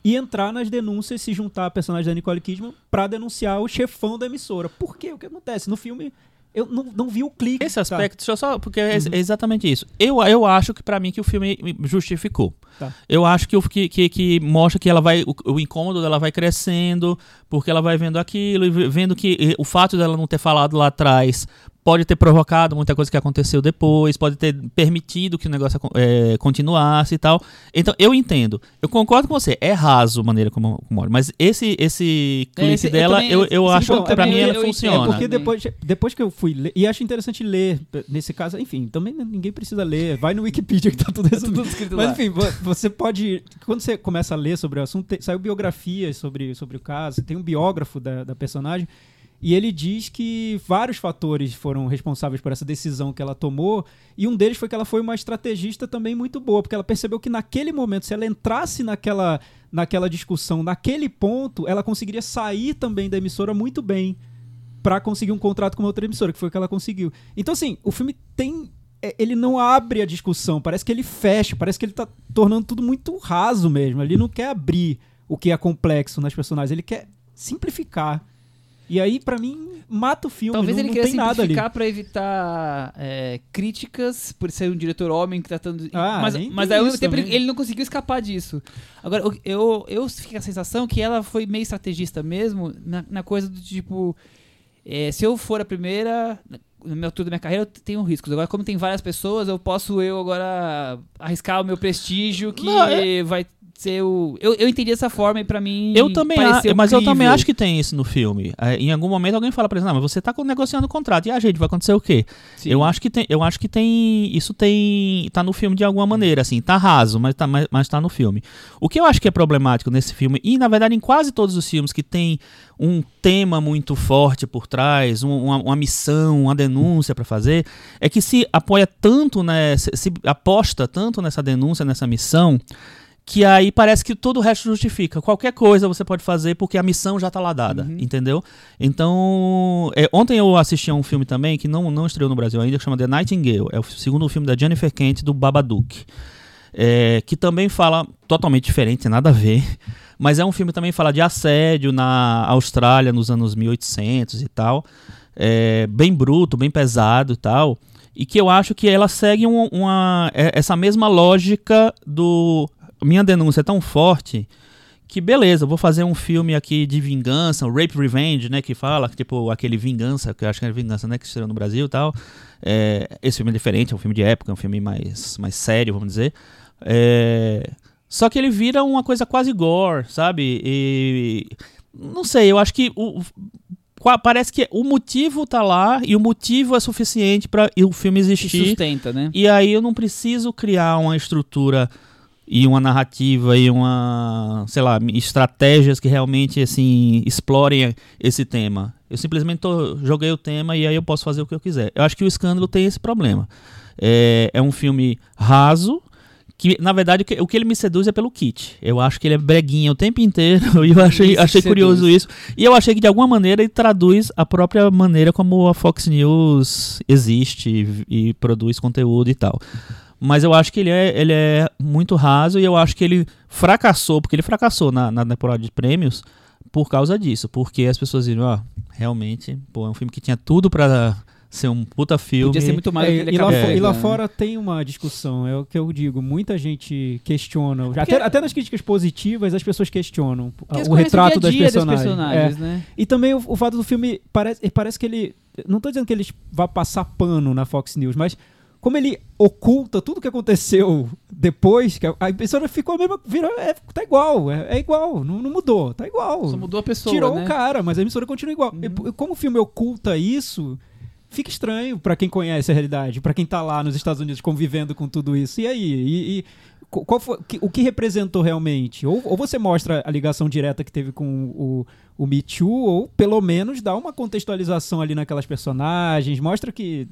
e entrar nas denúncias, se juntar a personagem da Nicole Kidman pra denunciar o chefão da emissora. Por quê? O que acontece? No filme, eu não, não vi o clique. Esse tá? aspecto, eu só, porque é Uhum. exatamente isso. Eu, eu acho que pra mim que o filme justificou. Tá. Eu acho que, que, que, que mostra que ela vai, o, o incômodo dela vai crescendo, porque ela vai vendo aquilo e ve- vendo que eh, o fato dela não ter falado lá atrás pode ter provocado muita coisa que aconteceu depois, pode ter permitido que o negócio eh, continuasse e tal. Então, eu entendo. Eu concordo com você. É raso a maneira como, como olha, mas esse, esse clipe esse- eu dela, também- eu, eu sim, acho bom, que é pra porque mim eu- ela eu- é funciona. É porque depois, depois que eu fui ler, e acho interessante ler, nesse caso, enfim, também ninguém precisa ler, vai no Wikipedia que tá tudo (laughs) resumido. tudo escrito Mas lá. enfim, vo- você pode. Quando você começa a ler sobre o assunto, tem, saiu biografias sobre, sobre o caso, tem um biógrafo da, da personagem, e ele diz que vários fatores foram responsáveis por essa decisão que ela tomou, e um deles foi que ela foi uma estrategista também muito boa, porque ela percebeu que naquele momento, se ela entrasse naquela, naquela discussão, naquele ponto, ela conseguiria sair também da emissora muito bem pra conseguir um contrato com uma outra emissora, que foi o que ela conseguiu. Então, assim, o filme tem. é, Ele não abre a discussão, parece que ele fecha, parece que ele tá tornando tudo muito raso mesmo. Ele não quer abrir o que é complexo nas personagens, ele quer simplificar. E aí, pra mim, mata o filme. Talvez não, ele não ali. simplificar pra evitar é, críticas por ser um diretor homem que tratando. Ah, mas mas tem ao mesmo tempo ele, ele não conseguiu escapar disso. Agora, eu, eu, fiquei com a sensação que ela foi meio estrategista mesmo na, na coisa do tipo. é, se eu for a primeira. No meu tour da minha carreira, eu tenho riscos. Agora, como tem várias pessoas, eu posso eu agora arriscar o meu prestígio que Não, é- vai o. Eu, eu entendi dessa forma e pra mim. Eu também, pareceu a- mas eu também acho que tem isso no filme. É, em algum momento alguém fala pra eles, não, mas você tá negociando o contrato. E a gente, vai acontecer o quê? Sim. Eu acho que tem, eu acho que tem, isso tem, tá no filme de alguma maneira, assim, tá raso, mas tá, mas, mas tá no filme. O que eu acho que é problemático nesse filme, e na verdade em quase todos os filmes que tem um tema muito forte por trás, um- uma, uma missão, uma denúncia pra fazer, é que se apoia tanto, né, se, se aposta tanto nessa denúncia, nessa missão, que aí parece que todo o resto justifica. Qualquer coisa você pode fazer porque a missão já tá lá dada, Uhum. entendeu? Então, é, ontem eu assisti a um filme também que não, não estreou no Brasil ainda, que chama The Nightingale. É o segundo filme da Jennifer Kent do Babadook. É, que também fala totalmente diferente, tem nada a ver. Mas é um filme que também fala de assédio na Austrália nos anos 1800 e tal. É, bem bruto, bem pesado e tal. E que eu acho que ela segue um- uma, é- essa mesma lógica do. Minha denúncia é tão forte que beleza, eu vou fazer um filme aqui de vingança, o Rape Revenge, né, que fala, tipo, aquele Vingança, que eu acho que é Vingança, né, que estreou no Brasil e tal. É, esse filme é diferente, é um filme de época, é um filme mais, mais sério, vamos dizer. É, só que ele vira uma coisa quase gore, sabe? E não sei, eu acho que o, parece que o motivo tá lá e o motivo é suficiente para o filme existir. sustenta, né? E aí eu não preciso criar uma estrutura e uma narrativa e uma, sei lá, estratégias que realmente assim explorem esse tema. Eu simplesmente tô- joguei o tema e aí eu posso fazer o que eu quiser. Eu acho que o escândalo tem esse problema. É, é um filme raso. Que, na verdade, o que, o que ele me seduz é pelo kit. Eu acho que ele é breguinha o tempo inteiro (laughs) e eu achei, Isso achei seduz. curioso isso. E eu achei que, de alguma maneira, ele traduz a própria maneira como a Fox News existe e, e produz conteúdo e tal. Mas eu acho que ele é, ele é muito raso e eu acho que ele fracassou, porque ele fracassou na, na temporada de prêmios por causa disso. Porque as pessoas viram, ó, realmente, pô, é um filme que tinha tudo pra ser um puta filme. Podia ser muito mais É, ele e, lá, fo- e lá né? fora tem uma discussão, é o que eu digo. Muita gente questiona. Porque- Até, até nas críticas positivas, as pessoas questionam o retrato dia a das dia dos personagens. personagens, É. né? E também o, o fato do filme parece, parece que ele. Não tô dizendo que ele vá passar pano na Fox News, mas como ele oculta tudo que aconteceu depois, que a, a emissora ficou a mesma. Virou, é, tá igual, é, é igual, não, não mudou, tá igual. Só mudou a pessoa, Tirou né? o cara, mas a emissora continua igual. Uhum. E como o filme oculta isso, fica estranho pra quem conhece a realidade, pra quem tá lá nos Estados Unidos convivendo com tudo isso. E aí? E, e qu- qual foi, que- o que representou realmente? Ou, ou você mostra a ligação direta que teve com o, o Me Too, ou pelo menos dá uma contextualização ali naquelas personagens, mostra que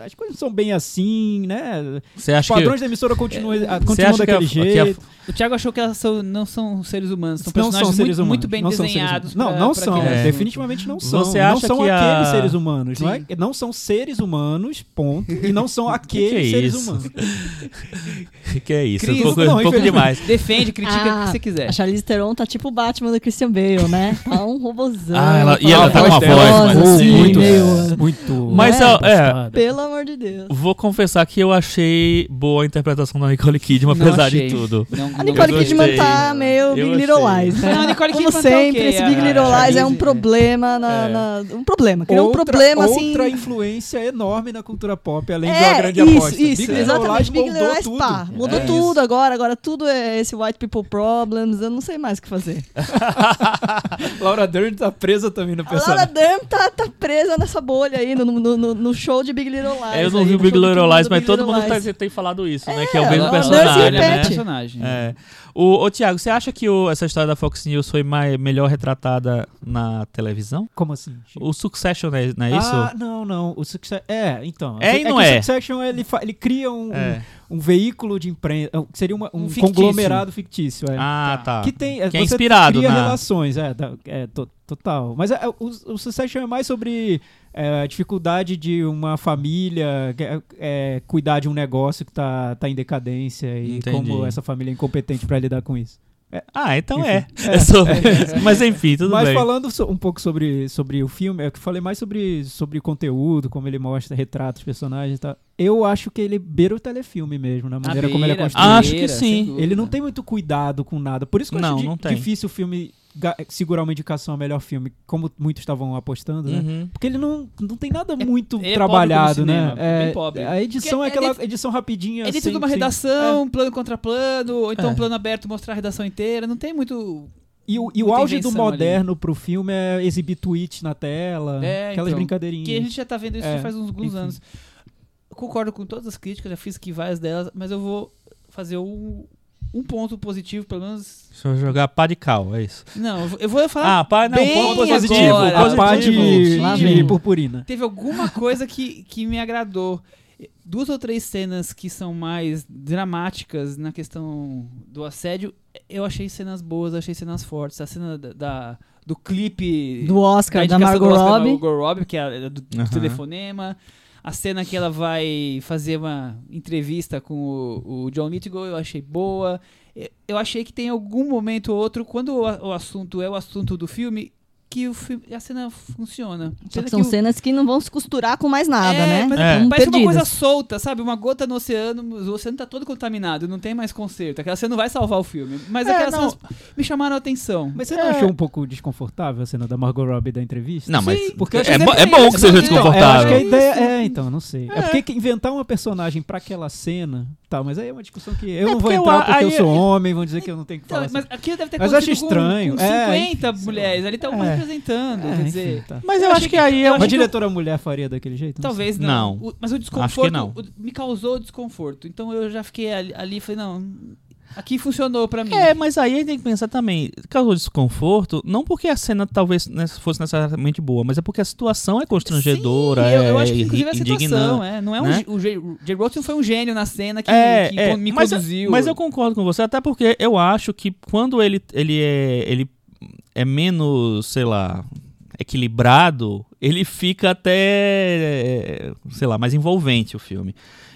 as coisas são bem assim, né? Você Os acha padrões que... da emissora continuam, Você continuam acha que a- daquele que a- jeito. O Thiago achou que elas são- não são seres humanos, são não personagens são seres muito, humanos. muito bem não são seres desenhados. pra- Não, não pra são. É. Definitivamente não são. Você não acha são que a- aqueles seres humanos. Não, é, não são seres humanos, ponto. E não são (laughs) que aqueles é seres humanos. (laughs) que é isso? Cris, um pouco, não, um pouco demais. Defende, critica o Ah, que você quiser. A Charlize Theron tá tipo o Batman do Christian Bale, né? Tá um robôzão. Ah, ela- e ela a tá com uma voz rosa, mais assim, muito- meio- Muito. Mas, é, é. Pelo amor de Deus. vou confessar que eu achei boa a interpretação da Nicole Kidman, Não apesar achei. de tudo. Não- A Nicole. Kidman tá meio Eu Big Little achei. Lies, né? Não, a Nicole Como Kidman tá sempre, ok, esse a- Big Little Lies é Charlize- um problema na... É. na- um problema, criou um outra, problema assim... Outra influência enorme na cultura pop, além É, uma grande isso, aposta. isso, Big exatamente. Big Little Lies, tudo. pá, mudou É tudo agora, agora tudo é esse white people problems, eu não sei mais o que fazer. (laughs) Laura Dern tá presa também no A Laura personagem. Dern tá, tá presa nessa bolha aí, no, no, no- no show de Big Little Lies. É, eu não aí, vi o Big Little Lies, mas Big todo Little mundo tá, Lies. tem falado isso, né? Que é o É, mesmo personagem. se é o mesmo repete. personagem. É. O, ô, Tiago, você acha que o- essa história da Fox News foi mais, melhor retratada na televisão? Como assim? Chico? O Succession, não é, não é isso? Ah, não, não. O Succession. É, então. É e que não o é. Succession ele, fa- ele cria um, É. um, um veículo de imprensa. que Seria uma- um, Um fictício. conglomerado fictício. É. Ah, tá. Que tem. Que é inspirado cria na- relações, é, é, to- total. Mas é, é, o, o Succession é mais sobre é, a dificuldade de uma família é, é, cuidar de um negócio que tá, tá em decadência e Entendi. como essa família é incompetente pra lidar com isso. Ah, então Enfim, é. (laughs) é. É sobre- Mas enfim, tudo Mas bem. falando so- um pouco sobre, sobre o filme, é que eu falei mais sobre, sobre o conteúdo, como ele mostra, retrata os personagens e tal. Eu acho que ele beira o telefilme mesmo, na maneira como ele é beira, construído. Acho que beira, sim. Ele não tem muito cuidado com nada. Por isso que eu Não, acho não tem. difícil o filme segurar uma indicação a melhor filme, como muitos estavam apostando, né? Uhum. Porque ele não, não tem nada É- muito ele é trabalhado, né? É, pobre. A edição Porque é é aquela edição rapidinha. É sem- de uma sem- redação, plano contra plano, ou então É. um plano aberto mostrar a redação inteira. Não tem muito. E o, e o auge do invenção ali. moderno pro filme é exibir tweets na tela, É, aquelas então, brincadeirinhas. Que a gente já tá vendo isso É, já faz uns alguns enfim. anos. Eu concordo com todas as críticas, já fiz aqui várias delas, mas eu vou fazer um, um ponto positivo, pelo menos. Deixa eu jogar pá de cal, é isso. Não, eu vou- falar. Ah, pá, não, bem ponto positivo. agora. pá de, de purpurina. Teve alguma coisa que, que me agradou. Duas ou três cenas que são mais dramáticas na questão do assédio, eu achei cenas boas, achei cenas fortes. A cena da, da- do clipe Do Oscar, da indicação Margot do Oscar da Robbie. Margot Robbie, que é do, do telefonema. A cena que ela vai fazer uma entrevista com o, o John Lithgow, eu achei boa. Eu- achei que tem algum momento ou outro, quando o, o assunto é o assunto do filme, que o filme, a cena funciona. Só que são o- cenas que não vão se costurar com mais nada, é, né? Mas É. Parece uma perdidas. coisa solta, sabe? Uma gota no oceano, o oceano tá todo contaminado, não tem mais conserto. Aquela cena não vai salvar o filme. Mas É, aquelas não. cenas me chamaram a atenção. Mas você não É. achou um pouco desconfortável a cena da Margot Robbie da entrevista? Não, mas Sim, porque é, que é bom que seja não, Então, eu acho que desconfortável. a ideia é, então, não sei. É, porque que inventar uma personagem pra aquela cena, tá, mas aí é uma discussão que eu É não vou porque eu- entrar porque eu sou homem, vão dizer que eu não tenho que Então, falar. mas assim. aqui deve ter Mas eu acho acontecido com- estranho. Com, É, 50 enfim, mulheres, ali estão É. representando. É, quer enfim, dizer, tá. Mas eu, Eu acho que que- aí é uma diretora mulher faria daquele jeito? Não talvez Não. não. O- mas o desconforto não. o- me causou desconforto. Então eu já fiquei ali, ali e falei, não, aqui funcionou pra mim. É, mas aí a gente tem que pensar também, causou desconforto, não porque a cena talvez fosse necessariamente boa, mas é porque a situação é constrangedora, Sim, eu, é eu acho que inclusive a situação, é. Não é um, né? gê- o Roach não foi um gênio na cena que, É, que é, me mas, conduziu. mas eu concordo com você, até porque eu acho que quando ele, ele, é, ele é menos, sei lá, equilibrado, ele fica até, sei lá, mais envolvente o filme.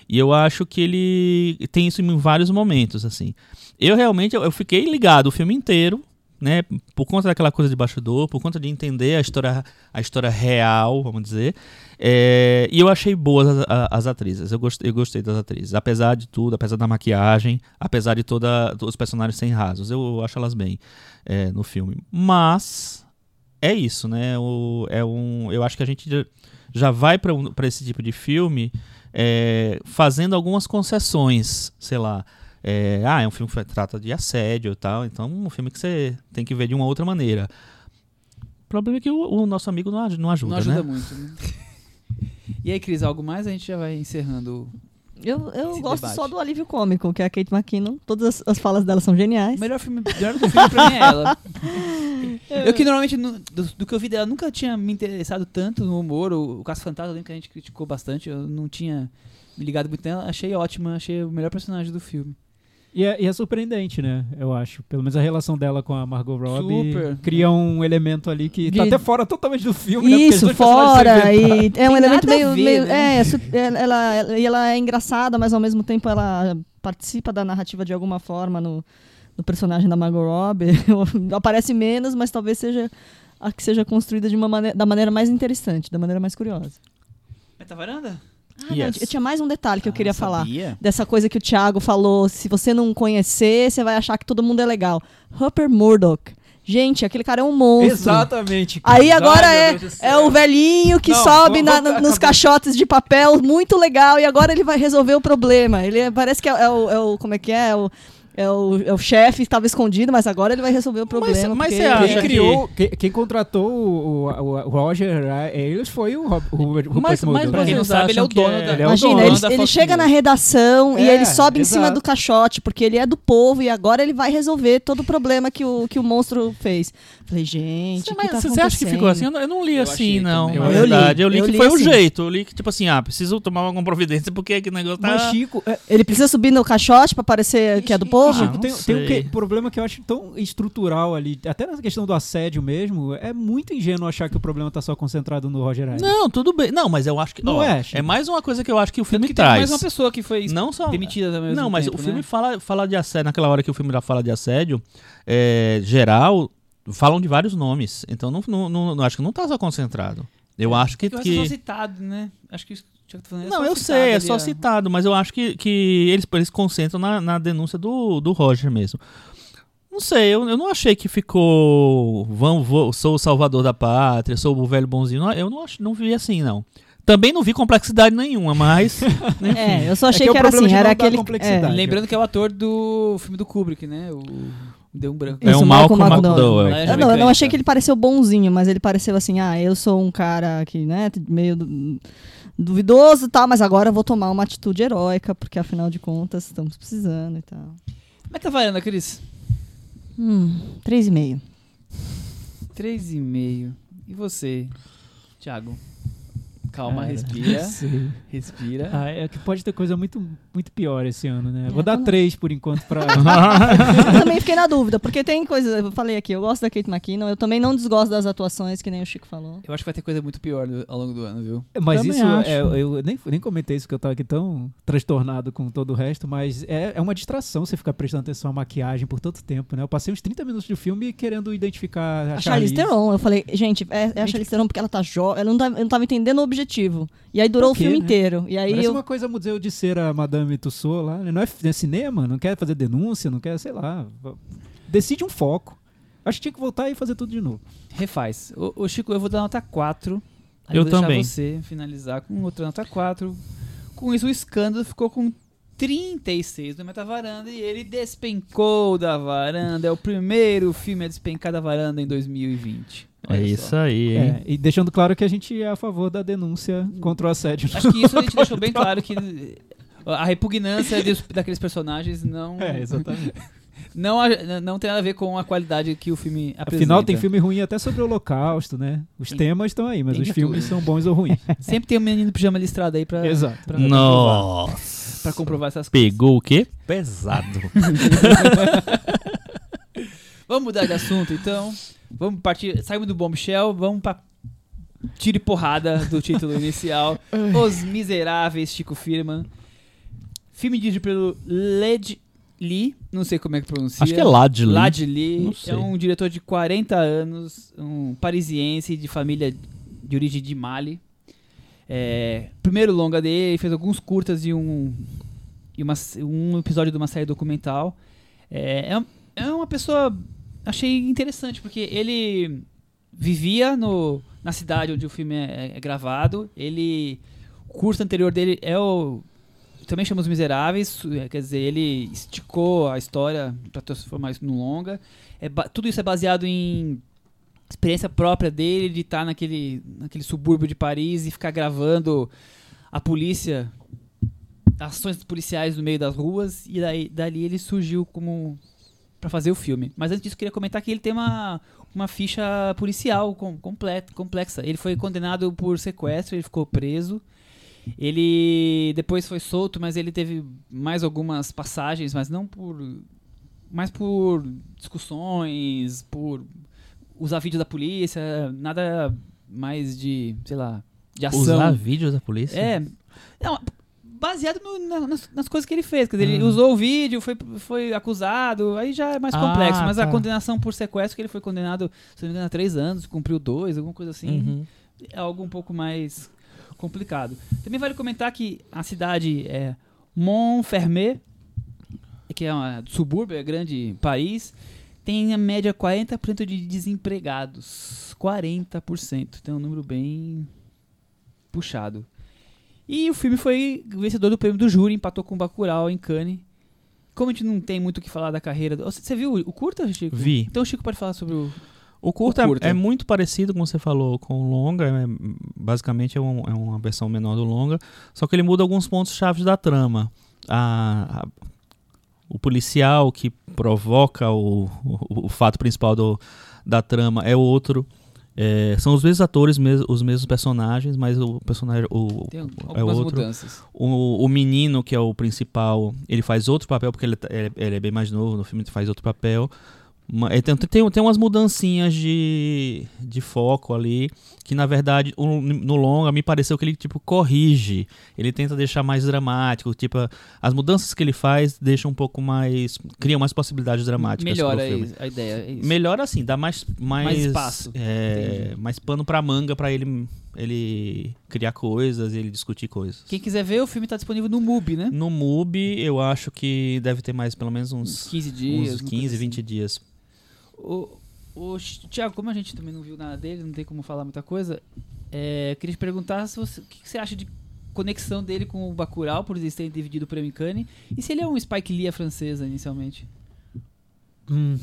E eu acho que ele tem isso em vários momentos, assim. Eu realmente, eu, fiquei ligado o filme inteiro, né, por conta daquela coisa de bastidor, por conta de entender a história, a história real, vamos dizer. É, e eu achei boas as, as atrizes. Eu gostei, eu gostei das atrizes. Apesar de tudo, apesar da maquiagem, apesar de toda os personagens sem rasos. Eu acho elas bem é, no filme. Mas é isso, né? O, é um, eu acho que a gente já, vai para um, esse tipo de filme é, fazendo algumas concessões, sei lá. É, ah, é um filme que trata de assédio e tal, então é um filme que você tem que ver de uma outra maneira. O problema é que o, o nosso amigo não, não ajuda, não ajuda né? muito. né? (laughs) E aí, Cris, algo mais? A gente já vai encerrando. Eu, eu gosto debate. só do alívio cômico, que é a Kate McKinnon. Todas as, as falas dela são geniais. O melhor filme, o (laughs) melhor do filme pra mim é ela. Eu que normalmente, nu- do, do que eu vi dela, nunca tinha me interessado tanto no humor. O, o Caso Fantasma, eu lembro que a gente criticou bastante. Eu não tinha me ligado muito nela. Achei ótima, achei o melhor personagem do filme. E é, e é surpreendente, né? Eu acho. Pelo menos a relação dela com a Margot Robbie Super. cria um elemento ali que tá até fora totalmente do filme, né? Isso, são fora. E é um Tem elemento meio. ver, meio né? é, su- ela, ela, e ela é engraçada, mas ao mesmo tempo ela participa da narrativa de alguma forma no, no personagem da Margot Robbie. (laughs) Aparece menos, mas talvez seja a que seja construída de uma maneira, da maneira mais interessante, da maneira mais curiosa. Meta varanda? Ah, não, Yes. eu tinha mais um detalhe que eu queria falar. Dessa coisa que o Thiago falou, se você não conhecer, você vai achar que todo mundo é legal. Rupert Murdoch. Gente, aquele cara é um monstro. Exatamente. Aí cara. agora Ai, é, é o velhinho que Não, sobe vamos- na- nos caixotes de papel, muito legal, e agora ele vai resolver o problema. Ele é- parece que é, é o, é o- Como é que é? É o, é o, é o chefe, estava escondido, mas agora ele vai resolver o problema. mas porque você acha Quem ele- que- criou, quem, quem contratou o, o- o Roger Ailes foi o, Rob, o Rupert Mas- mas Pra quem não sabe, ele é o dono é- da. ele é o Imagina, dono ele, da ele chega na redação e É, ele sobe em cima exato. do caixote, porque ele é do povo e agora ele vai resolver todo o problema que o, que o monstro fez. Falei, gente, Você, o que mas tá você acha que ficou assim? Eu não, eu não li Eu assim, achei não. Na Eu li, verdade, eu li, eu que li foi o assim. jeito. Eu li que, tipo assim, ah, preciso tomar alguma providência porque aquele negócio tá. Mas Chico, é, Ele precisa subir no caixote pra parecer que é do povo? Novo. Ah, tem, tem um que- problema que eu acho tão estrutural ali, até na questão do assédio mesmo, é muito ingênuo achar que o problema tá só concentrado no Roger Ailes. Não, tudo bem. Não, mas eu acho que. Não ó, é. É mais uma coisa que eu acho que o filme que tem traz. mais uma pessoa que foi Não só. demitida também. Não, mas tempo, o filme né? fala, fala de assédio. Naquela hora que o filme já fala de assédio, é, geral, falam de vários nomes. Então não, não, não- não- acho que não tá só concentrado. Eu acho que. É que o resto que- é citado, né? Acho que que é Não, eu sei, é só citado, mas eu acho que, que eles, eles concentram na, na denúncia do, do Roger mesmo. Não sei, eu, eu não achei que ficou. Vamos, vou, sou o salvador da pátria, sou o velho bonzinho. Não, Eu não, ach- não vi assim, não. Também não vi complexidade nenhuma, mas. (laughs) É, eu só achei que é o que era problema assim, era aquele. complexidade. é. Lembrando que é o ator do filme do Kubrick, né? O Deu um branco. É um Malcolm Malcolm McDowell. McDowell. É, Eu não, eu não achei que ele pareceu bonzinho, mas ele pareceu assim, ah, eu sou um cara que, né, meio duvidoso e tal, mas agora eu vou tomar uma atitude heróica, porque afinal de contas estamos precisando e tal. Como é que tá valendo, Cris? Hum, três e meio. Três e meio. E você, Thiago? Calma, Cara, respira. (laughs) Sei. Respira. Ah, é que pode ter coisa muito, muito pior esse ano, né? É, Vou dar então- três por enquanto pra. (laughs) eu também fiquei na dúvida, porque tem coisa, eu falei aqui, eu gosto da Kate McKinnon, eu também não desgosto das atuações, que nem o Chico falou. Eu acho que vai ter coisa muito pior ao longo do ano, viu? Mas Também isso, acho. é, eu nem, nem comentei isso que eu tava aqui tão transtornado com todo o resto, mas é, é uma distração você ficar prestando atenção à maquiagem por tanto tempo, né? Eu passei uns 30 minutos do filme querendo identificar a, A Charlize Theron, eu falei, gente, é, é a Charlize Theron porque ela tá jovem, ela não, tá, eu não tava entendendo o objetivo. E aí durou quê, o filme né? inteiro. E aí Parece eu, uma coisa museu de ser a Madame Tussauds lá. Não é, não é cinema, não quer fazer denúncia, não quer, sei lá. Decide um foco. Acho que tinha que voltar e fazer tudo de novo. Refaz. Ô, ô, Chico, eu vou dar nota 4. Aí Eu vou também. você finalizar com outra nota 4. Com isso, o escândalo ficou com 36 do Metavaranda e ele despencou da varanda. É o primeiro filme a despencar da varanda em 2020. É isso só. aí, hein? É, e deixando claro que a gente é a favor da denúncia contra o assédio. Acho que isso a gente (laughs) deixou bem claro que a repugnância dos- daqueles personagens não, É, exatamente. (laughs) não, não tem nada a ver com a qualidade que o filme apresenta. Afinal, tem filme ruim até sobre o Holocausto, né? Os Tem- temas estão aí, mas os filmes tudo. são bons ou ruins. (laughs) Sempre tem um menino de pijama listrado aí pra, Exato. pra, comprovar, Nossa. pra comprovar essas coisas. Pegou o quê? Pesado. Vamos mudar de assunto, então. Vamos partir. Saímos do Bombshell, vamos pra tiro e porrada do título (laughs) inicial. Os Miseráveis, Chico Firman. Filme dirigido pelo Led Lee, não sei como é que pronuncia. Acho que é. Lad Lee Não sei. é um diretor de 40 anos, um parisiense de família de origem de Mali. É, primeiro longa dele, ele fez alguns curtas e um, e uma, um episódio de uma série documental. É, é, é uma pessoa, achei interessante, porque ele vivia no, na cidade onde o filme é, é gravado. Ele, o curso anterior dele é o também chama Os Miseráveis, é, quer dizer, ele esticou a história para transformar isso num longa. É tudo isso é baseado em experiência própria dele de estar naquele, naquele subúrbio de Paris e ficar gravando a polícia, ações policiais no meio das ruas e daí dali ele surgiu como para fazer o filme. Mas antes disso queria comentar que ele tem uma uma ficha policial com, completa, complexa. Ele foi condenado por sequestro, ele ficou preso. Ele depois foi solto, mas ele teve mais algumas passagens, mas não por. mais por discussões, por usar vídeo da polícia, nada mais de, sei lá, de ação. Usar vídeos da polícia? É. Não, baseado no- na- nas, nas coisas que ele fez. Quer dizer, ele Hum. usou o vídeo, foi, foi acusado, aí já é mais Ah, complexo. Mas a tá. condenação por sequestro, que ele foi condenado, se não me engano, a três anos, cumpriu dois, alguma coisa assim Uhum. é algo um pouco mais complicado. Também vale comentar que a cidade é Montfermeil, que é um subúrbio, é grande país, tem a média 40% de desempregados. 40%. Então é um número bem puxado. E o filme foi vencedor do prêmio do júri, empatou com o Bacurau em Cannes. Como a gente não tem muito o que falar da carreira... você viu o curta, Chico? Vi. Então o Chico pode falar sobre o... O curta, O curta. É, é muito parecido, como você falou, com o longa. é- basicamente é, um- é uma versão menor do longa. Só que ele muda alguns pontos chaves da trama. A- a- o policial que provoca o, o, o fato principal do, da trama é outro. É, são os mesmos atores, mes- os mesmos personagens, mas o personagem. O, Tem é algumas outro. mudanças. O, o menino, que é o principal, ele faz outro papel, porque ele, tá- ele- ele é bem mais novo, no filme ele faz outro papel. Ele tem, tem, tem umas mudancinhas de, de foco ali, que na verdade o- no longa me pareceu que ele tipo corrige. Ele tenta deixar mais dramático, tipo, as mudanças que ele faz deixam um pouco mais. criam mais possibilidades dramáticas. Melhora a ideia. é isso. Melhor assim, dá mais mais, Mais espaço. é, mais pano pra manga pra ele ele criar coisas, ele discutir coisas. Quem quiser ver, o filme tá disponível no MUBI, né? No MUBI, eu acho que deve ter mais pelo menos Uns uns, 15 dias. uns uma 15, coisa assim. 20 dias. O, o Tiago, como a gente também não viu nada dele, não tem como falar muita coisa, é, queria te perguntar se você- o que você acha de conexão dele com o Bacurau, por eles terem dividido o prêmio Cannes, e se ele é um Spike Lee francesa, inicialmente. Hum.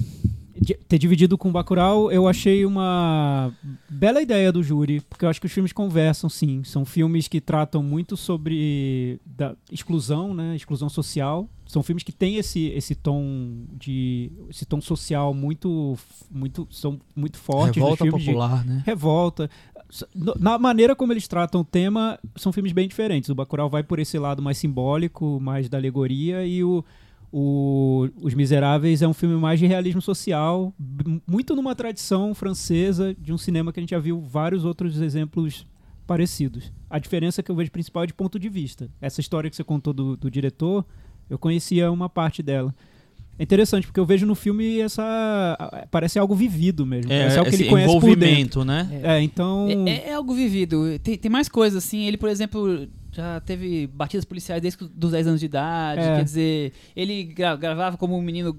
Ter dividido com o Bacurau, eu achei uma bela ideia do júri, porque eu acho que os filmes conversam, sim. São filmes que tratam muito sobre da exclusão, né, exclusão social. São filmes que têm esse, esse tom de esse tom social muito muito são muito fortes Revolta filmes de- popular, né? revolta. Na maneira como eles tratam o tema, são filmes bem diferentes. O Bacurau vai por esse lado mais simbólico, mais da alegoria, e o, o Os Miseráveis é um filme mais de realismo social, muito numa tradição francesa de um cinema que a gente já viu vários outros exemplos parecidos. A diferença que eu vejo principal é de ponto de vista. Essa história que você contou do, do diretor, eu conhecia uma parte dela. É interessante, porque eu vejo no filme essa. Parece algo vivido mesmo. parece algo que ele conhece por dentro. envolvimento, né? É, então. É, é- é algo vivido. Tem, tem mais coisas, assim. Ele, por exemplo, já teve batidas policiais desde os 10 anos de idade. É. Quer dizer, ele gra- gravava como um menino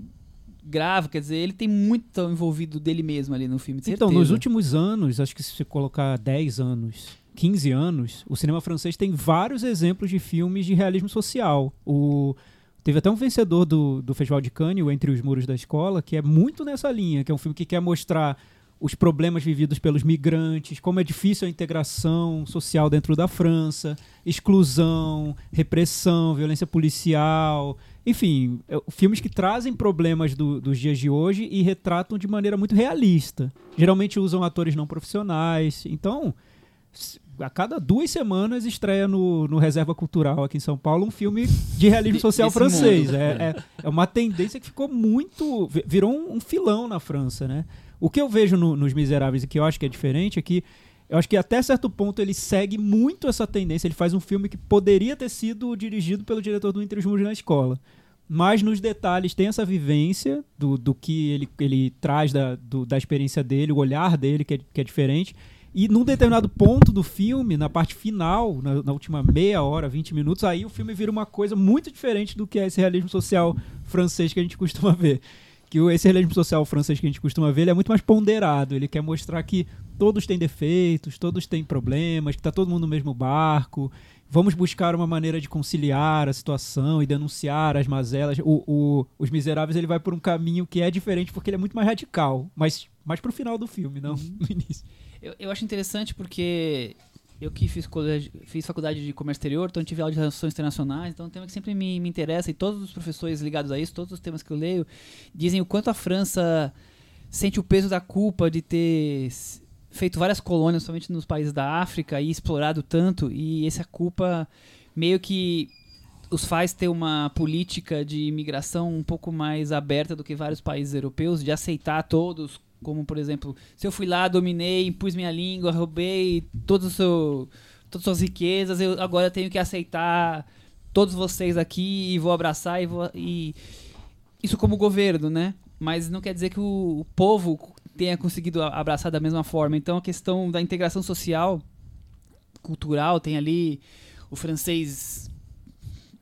grave. Quer dizer, ele tem muito envolvido dele mesmo ali no filme. Então, nos últimos anos, acho que se você colocar 10 anos, 15 anos, o cinema francês tem vários exemplos de filmes de realismo social. O, teve até um vencedor do, do Festival de Cannes, Entre os Muros da Escola, que é muito nessa linha, que é um filme que quer mostrar os problemas vividos pelos migrantes, como é difícil a integração social dentro da França, exclusão, repressão, violência policial, enfim, é, filmes que trazem problemas do- dos dias de hoje e retratam de maneira muito realista. Geralmente usam atores não profissionais. Então, a cada duas semanas estreia no, no Reserva Cultural aqui em São Paulo um filme de realismo (laughs) social francês. É, é, é uma tendência que ficou muito. vi- virou um, um filão na França, né? O que eu vejo no- nos Miseráveis e que eu acho que é diferente é que eu acho que até certo ponto ele segue muito essa tendência. Ele faz um filme que poderia ter sido dirigido pelo diretor do Entre os Muros na Escola. Mas nos detalhes tem essa vivência do, do que ele, ele traz da, do- da experiência dele, o olhar dele, que é, que é diferente. E num determinado ponto do filme, na parte final, na, na última meia hora, 20 minutos, aí o filme vira uma coisa muito diferente do que é esse realismo social francês que a gente costuma ver. Que esse realismo social francês que a gente costuma ver, ele é muito mais ponderado. Ele quer mostrar que todos têm defeitos, todos têm problemas, que tá todo mundo no mesmo barco. Vamos buscar uma maneira de conciliar a situação e denunciar as mazelas. O, o- Os Miseráveis ele vai por um caminho que é diferente porque ele é muito mais radical, mas mais pro final do filme, não no início. Eu, eu acho interessante porque eu que fiz, colégio, fiz faculdade de comércio exterior, então tive aula de relações internacionais, então é um tema que sempre me, me interessa e todos os professores ligados a isso, todos os temas que eu leio, dizem o quanto a França sente o peso da culpa de ter feito várias colônias, somente nos países da África, e explorado tanto, e essa culpa meio que os faz ter uma política de imigração um pouco mais aberta do que vários países europeus, de aceitar todos, como por exemplo, se eu fui lá, dominei, impus minha língua, roubei todo seu, todas as suas riquezas, eu agora tenho que aceitar todos vocês aqui e vou abraçar e vou e isso como governo, né? Mas não quer dizer que o, o povo tenha conseguido abraçar da mesma forma. Então a questão da integração social, cultural, tem ali o francês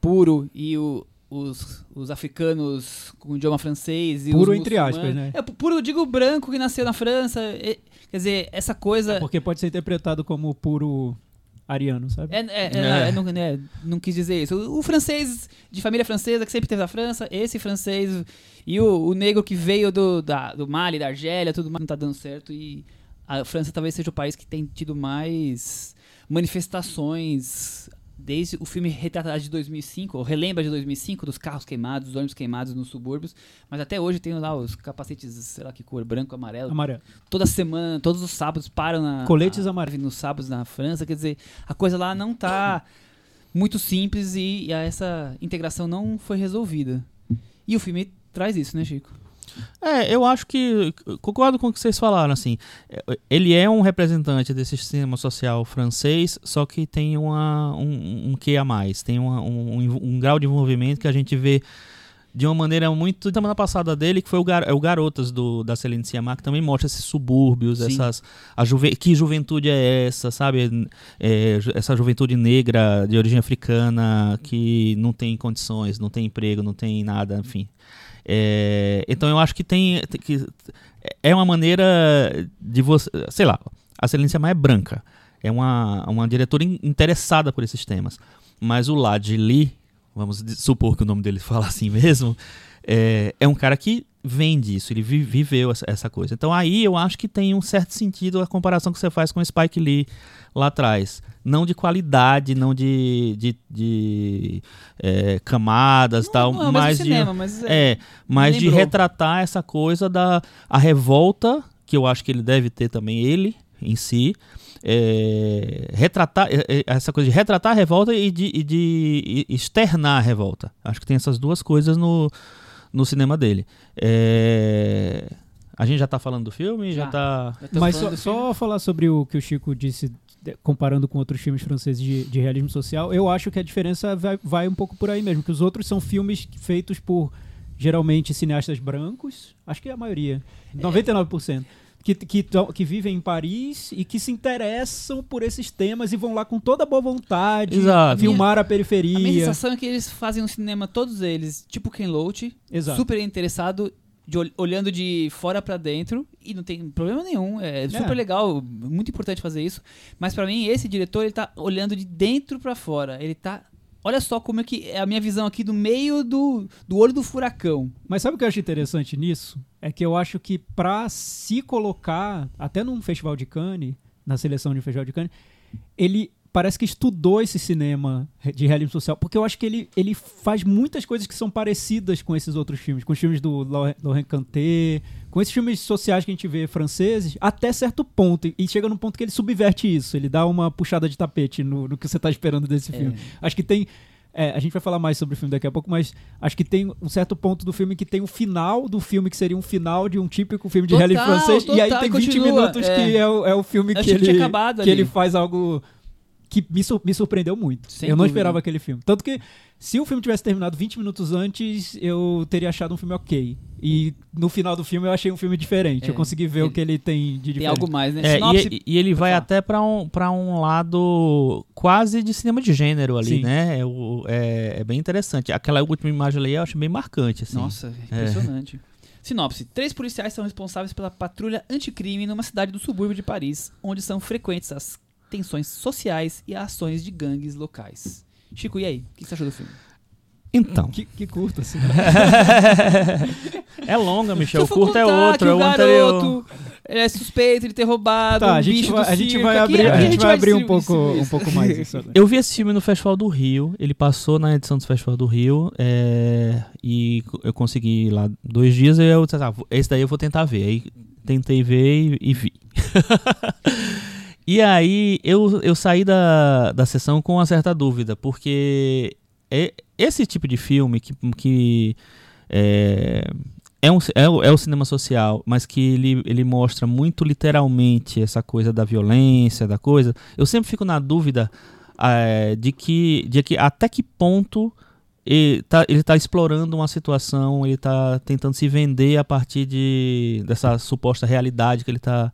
puro e o- os, os africanos com idioma francês. E Puro os entre aspas, né? É, pu- puro, eu digo branco que nasceu na França. e- quer dizer, essa coisa. Porque pode ser interpretado como puro ariano, sabe? É, é, é, É. é, não, né, não quis dizer isso. O, o francês de família francesa que sempre teve na França, esse francês e o, o negro que veio do, da, do Mali, da Argélia, tudo mais, não tá dando certo. E a França talvez seja o país que tem tido mais manifestações Desde o filme retrata de 2005, ou relembra de 2005, dos carros queimados, dos ônibus queimados nos subúrbios, mas até hoje tem lá os capacetes, sei lá que cor, branco, amarelo. Amarelo. Toda semana, todos os sábados param na. Coletes amarelos. Nos sábados na França, quer dizer, a coisa lá não tá muito simples e, e essa integração não foi resolvida. E o filme traz isso, né, Chico? É, eu acho que. Concordo com o que vocês falaram, assim. é, Ele é um representante desse sistema social francês, só que tem uma, um, um quê a mais. Tem uma- um, um, grau de envolvimento que a gente vê de uma maneira muito. Semana passada dele, que foi o, gar, é o Garotas do, da Celine Sciamma, que também mostra esses subúrbios, Sim. essas. A juve, que juventude é essa, sabe? É, essa juventude negra de origem africana que não tem condições, não tem emprego, não tem nada, enfim. É, então eu acho que tem que é uma maneira de você, sei lá, a Celine Sciamma é branca, é uma, uma diretora in- interessada por esses temas, mas o Lad Lee, vamos supor que o nome dele (laughs) fala assim mesmo, é, é um cara que vende isso, ele vi- viveu essa, coisa. Então aí eu acho que tem um certo sentido a comparação que você faz com o Spike Lee lá atrás. Não de qualidade, não de, de, de, é, camadas e tal, não, não, mas de, cinema, mas é, mas de retratar essa coisa da a revolta, que eu acho que ele deve ter também, ele em si. é, retratar é, é, essa coisa de retratar a revolta e de, e de externar a revolta. Acho que tem essas duas coisas no, no cinema dele. É, a gente já tá falando do filme? Já, Já. tá. Mas só, só falar sobre o que o Chico disse, comparando com outros filmes franceses de, de realismo social, eu acho que a diferença vai, vai um pouco por aí mesmo, que os outros são filmes feitos por geralmente cineastas brancos, acho que é a maioria, 99%. Que, que, que vivem em Paris e que se interessam por esses temas e vão lá com toda a boa vontade, Exato. filmar a A minha periferia. sensação é que eles fazem um cinema, todos eles, tipo Ken Loach, Exato. super interessado, de ol- olhando de fora pra dentro, e não tem problema nenhum, é super É. legal, muito importante fazer isso, mas pra mim esse diretor, ele tá olhando de dentro pra fora, ele tá... Olha só como é que é a minha visão aqui do meio do, do olho do furacão. Mas sabe o que eu acho interessante nisso? É que eu acho que pra se colocar, até num festival de Cannes, na seleção de um festival de Cannes, ele parece que estudou esse cinema de realismo social, porque eu acho que ele, ele faz muitas coisas que são parecidas com esses outros filmes, com os filmes do Laurent Cantet, com esses filmes sociais que a gente vê franceses, até certo ponto. E- chega num ponto que ele subverte isso, ele dá uma puxada de tapete no, no que você tá esperando desse filme. Acho que tem. É, a gente vai falar mais sobre o filme daqui a pouco, mas acho que tem um certo ponto do filme que tem o final do filme, que seria um final de um típico filme de Total, realismo francês. e aí total, tem 20 continua, minutos é. que é o, é o filme que ele, que ali. ele faz algo que me, sur- me surpreendeu muito. Sem eu não dúvida. esperava aquele filme. Tanto que se o filme tivesse terminado 20 minutos antes, eu teria achado um filme ok. E no final do filme eu achei um filme diferente. É, eu consegui ver ele- o que ele tem de Tem diferente. algo mais, né? É, Sinopse- e, e ele vai até pra um, pra um lado quase de cinema de gênero ali, Sim. né? É, o- é- é bem interessante. Aquela última imagem ali eu acho bem marcante, assim. Nossa, impressionante. Sinopse: Três policiais são responsáveis pela patrulha anticrime numa cidade do subúrbio de Paris, onde são frequentes as tensões sociais e ações de gangues locais. Chico, e aí? O que você achou do filme? Então. Que, que curto, assim. (laughs) é longa, Michel. O curto é outro, que é o anterior. garoto é suspeito de ter roubado Tá, um a gente bicho vai, do a gente vai Aqui- abrir, aqui a gente vai abrir um pouco, um pouco mais isso. agora. Eu vi esse filme no Festival do Rio. Ele passou na edição do Festival do Rio. é, e eu consegui ir lá dois dias. E eu disse, ah, vou- esse daí eu vou tentar ver. Aí tentei ver e, e vi. (laughs) e aí eu, eu saí da, da sessão com uma certa dúvida. Porque é- esse tipo de filme que, que é, é, um, é, o- é o cinema social, mas que ele, ele mostra muito literalmente essa coisa da violência, da coisa. Eu sempre fico na dúvida eh, de, que, de que até que ponto ele tá, ele tá explorando uma situação, ele está tentando se vender a partir de, dessa suposta realidade que ele está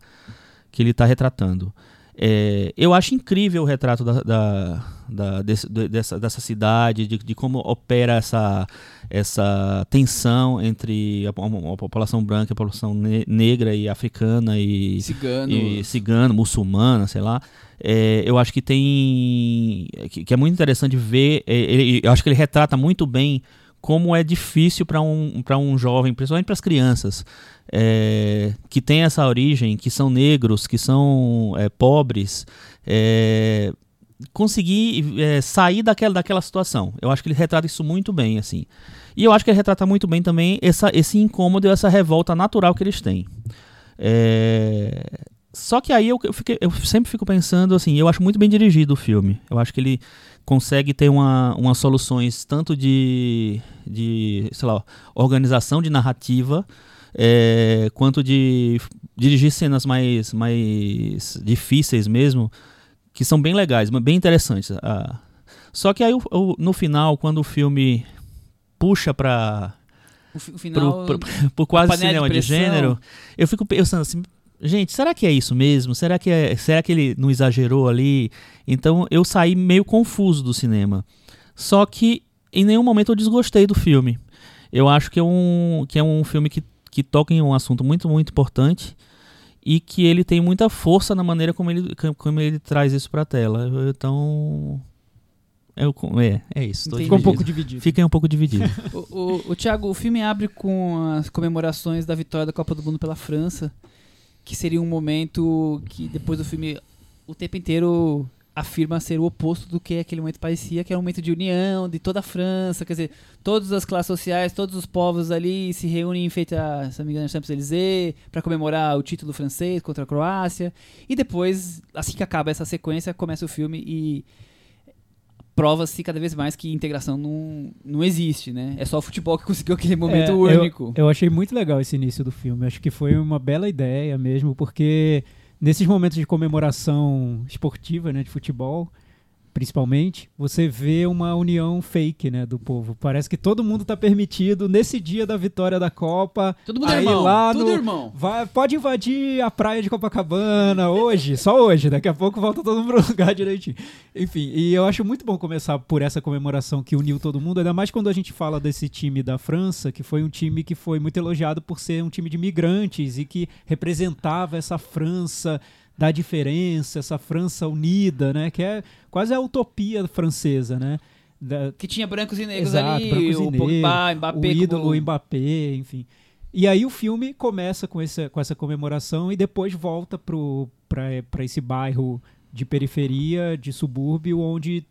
que ele tá retratando. É, eu acho incrível o retrato da, da- da- desse- de- dessa, dessa cidade, de, de como opera essa, essa tensão entre a, a população branca, a população ne- negra e africana e, Cigano. e cigano, muçulmana, sei lá. É, eu acho que tem. Que, que é muito interessante ver. é, ele- eu acho que ele retrata muito bem como é difícil para um, um jovem, principalmente para as crianças, é, que tem essa origem, que são negros, que são é, pobres, é, conseguir é, sair daquela, daquela situação. Eu acho que ele retrata isso muito bem, assim. E eu acho que ele retrata muito bem também essa, esse incômodo essa revolta natural que eles têm. É... Só que aí eu, eu, fiquei, eu, sempre fico pensando assim, eu acho muito bem dirigido o filme. Eu acho que ele consegue ter uma, umas soluções tanto de, de, sei lá, organização de narrativa, é, quanto de dirigir cenas mais, mais difíceis mesmo, que são bem legais, bem interessantes. Ah, só que aí no final, quando o filme puxa para o, final, pro, pro, (laughs) pro quase cinema de, de, gênero, eu fico pensando assim, gente, será que é isso mesmo? Será que é, será que ele não exagerou ali? Então eu saí meio confuso do cinema. Só que em nenhum momento eu desgostei do filme. Eu acho que é um, que é um filme que, que toca em um assunto muito, muito importante e que ele tem muita força na maneira como ele, como ele traz isso para a tela. Então, eu, é, é isso. Fica um pouco dividido. Fica um pouco dividido. (laughs) o, o, o Thiago, o filme abre com as comemorações da vitória da Copa do Mundo pela França, que seria um momento que depois do filme o tempo inteiro afirma ser o oposto do que aquele momento parecia, que era um momento de união de toda a França, quer dizer, todas as classes sociais, todos os povos ali se reúnem em feita, se não me engano, Champs-Élysées, para comemorar o título francês contra a Croácia. E depois, assim que acaba essa sequência, começa o filme e prova-se cada vez mais que integração não, não existe, né? É só o futebol que (laughs) conseguiu aquele momento é, único. Eu, eu achei muito legal esse início do filme. Acho que foi uma bela ideia mesmo, porque nesses momentos de comemoração esportiva, né, de futebol, principalmente, você vê uma união fake, né, do povo. Parece que todo mundo tá permitido nesse dia da vitória da Copa. Todo mundo é irmão. Lá tudo no, irmão. Vai, pode invadir a praia de Copacabana hoje, só hoje. Daqui a pouco volta todo mundo (laughs) pro lugar direitinho. Enfim, e eu acho muito bom começar por essa comemoração que uniu todo mundo, ainda mais quando a gente fala desse time da França, que foi um time que foi muito elogiado por ser um time de migrantes e que representava essa França da diferença, essa França unida, né? Que é quase a utopia francesa, né? Da... Que tinha brancos e negros Exato, ali, brancos o e Pogba, negros, Mbappé. O ídolo, como... Mbappé, enfim. E aí o filme começa com essa, com essa comemoração e depois volta para esse bairro de periferia, de subúrbio, onde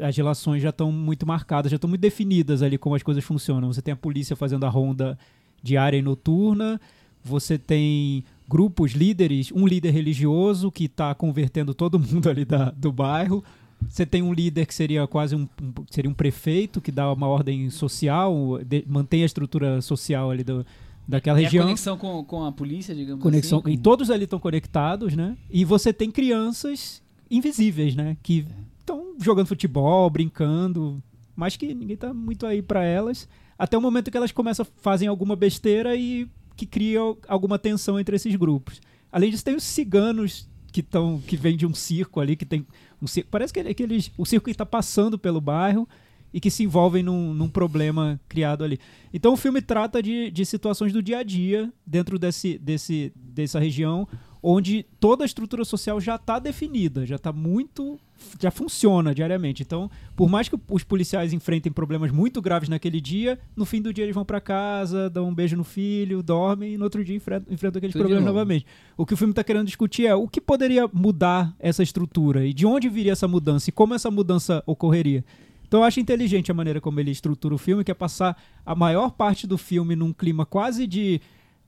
as relações já estão muito marcadas, já estão muito definidas ali como as coisas funcionam. Você tem a polícia fazendo a ronda diária e noturna, você tem grupos, líderes, um líder religioso que está convertendo todo (laughs) mundo ali da, do bairro. Você tem um líder que seria quase um, um seria um prefeito que dá uma ordem social, de, mantém a estrutura social ali do, daquela e região. A conexão com, com a polícia, digamos conexão, assim. E todos ali estão conectados, né? E você tem crianças invisíveis, né? Que estão jogando futebol, brincando, mas que ninguém está muito aí para elas. Até o momento que elas começam, fazem alguma besteira e que cria alguma tensão entre esses grupos. Além disso, tem os ciganos que estão que vêm de um circo ali, que tem um circo, parece que é aqueles, o circo que está passando pelo bairro e que se envolvem num, num, problema criado ali. Então o filme trata de, de situações do dia a dia dentro desse, desse, dessa região, onde toda a estrutura social já está definida, já está muito. já funciona diariamente. Então, por mais que os policiais enfrentem problemas muito graves naquele dia, no fim do dia eles vão para casa, dão um beijo no filho, dormem e no outro dia enfrentam, enfrentam aqueles Tudo problemas novamente. O que o filme está querendo discutir é o que poderia mudar essa estrutura e de onde viria essa mudança e como essa mudança ocorreria. Então eu acho inteligente a maneira como ele estrutura o filme, que é passar a maior parte do filme num clima quase de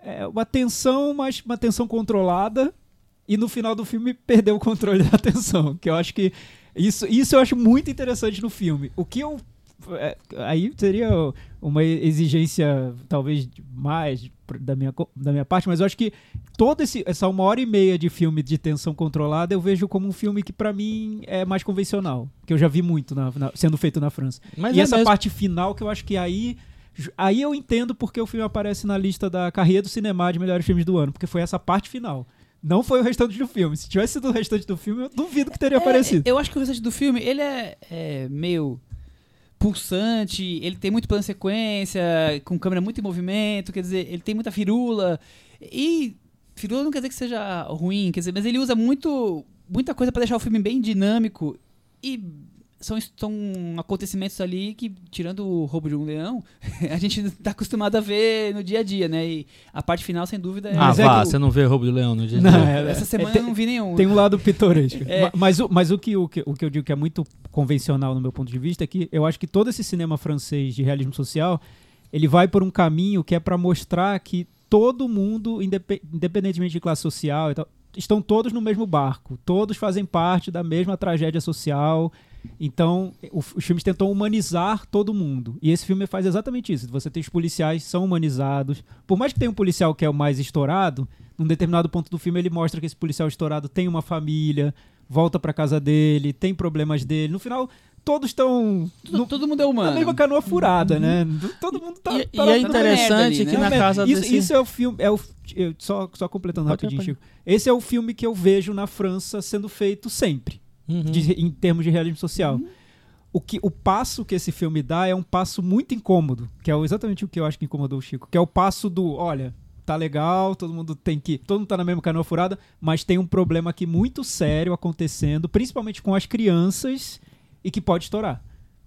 é, uma tensão, mas uma tensão controlada. E no final do filme perdeu o controle (laughs) da tensão. Que eu acho que. Isso, isso eu acho muito interessante no filme. O que eu. É, aí seria uma exigência, talvez, mais da minha, da minha parte, mas eu acho que toda esse, essa uma hora e meia de filme de tensão controlada eu vejo como um filme que para mim é mais convencional, que eu já vi muito na, na, sendo feito na França. Mas e é essa mesmo... parte final que eu acho que aí Aí eu entendo porque o filme aparece na lista da carreira do cinema de melhores filmes do ano, porque foi essa parte final. Não foi o restante do filme. Se tivesse sido o restante do filme, eu duvido que teria é, aparecido. Eu acho que o restante do filme, ele é, é meio pulsante, ele tem muito plano sequência, com câmera muito em movimento, quer dizer, ele tem muita firula. E firula não quer dizer que seja ruim, quer dizer, mas ele usa muito muita coisa para deixar o filme bem dinâmico e são, são acontecimentos ali que, tirando o roubo de um leão, (laughs) a gente tá acostumado a ver no dia a dia, né? E a parte final, sem dúvida, é. Ah, Mas é vá, que o- você não vê roubo do leão no dia a Não, dia. é- Essa semana é, tem- eu não vi nenhum. Tem um lado pitoresco. (laughs) É. Ma- Mas, o, mas o, que, o, que, o que eu digo que é muito convencional no meu ponto de vista é que eu acho que todo esse cinema francês de realismo social ele vai por um caminho que é para mostrar que todo mundo, indepe- independentemente de classe social e tal, estão todos no mesmo barco. Todos fazem parte da mesma tragédia social. Então, os filmes tentam humanizar todo mundo. E esse filme faz exatamente isso. Você tem os policiais são humanizados. Por mais que tenha um policial que é o mais estourado, num determinado ponto do filme ele mostra que esse policial estourado tem uma família, volta pra casa dele, tem problemas dele. No final, todos estão todo, todo mundo é humano. na mesma canoa furada, né? Todo mundo tá. E, tá e é interessante ali, né? que na é, casa isso, desse... isso é o filme. É o, eu- só, só completando Pode, rapidinho. Chico. Esse é o filme que eu vejo na França sendo feito sempre, Uhum. de- em termos de realismo social. O, que, o passo que esse filme dá é um passo muito incômodo, que é exatamente o que eu acho que incomodou o Chico, que é o passo do, olha, tá legal, todo mundo tem que, todo mundo tá na mesma canoa furada, mas tem um problema aqui muito sério acontecendo, principalmente com as crianças e que pode estourar.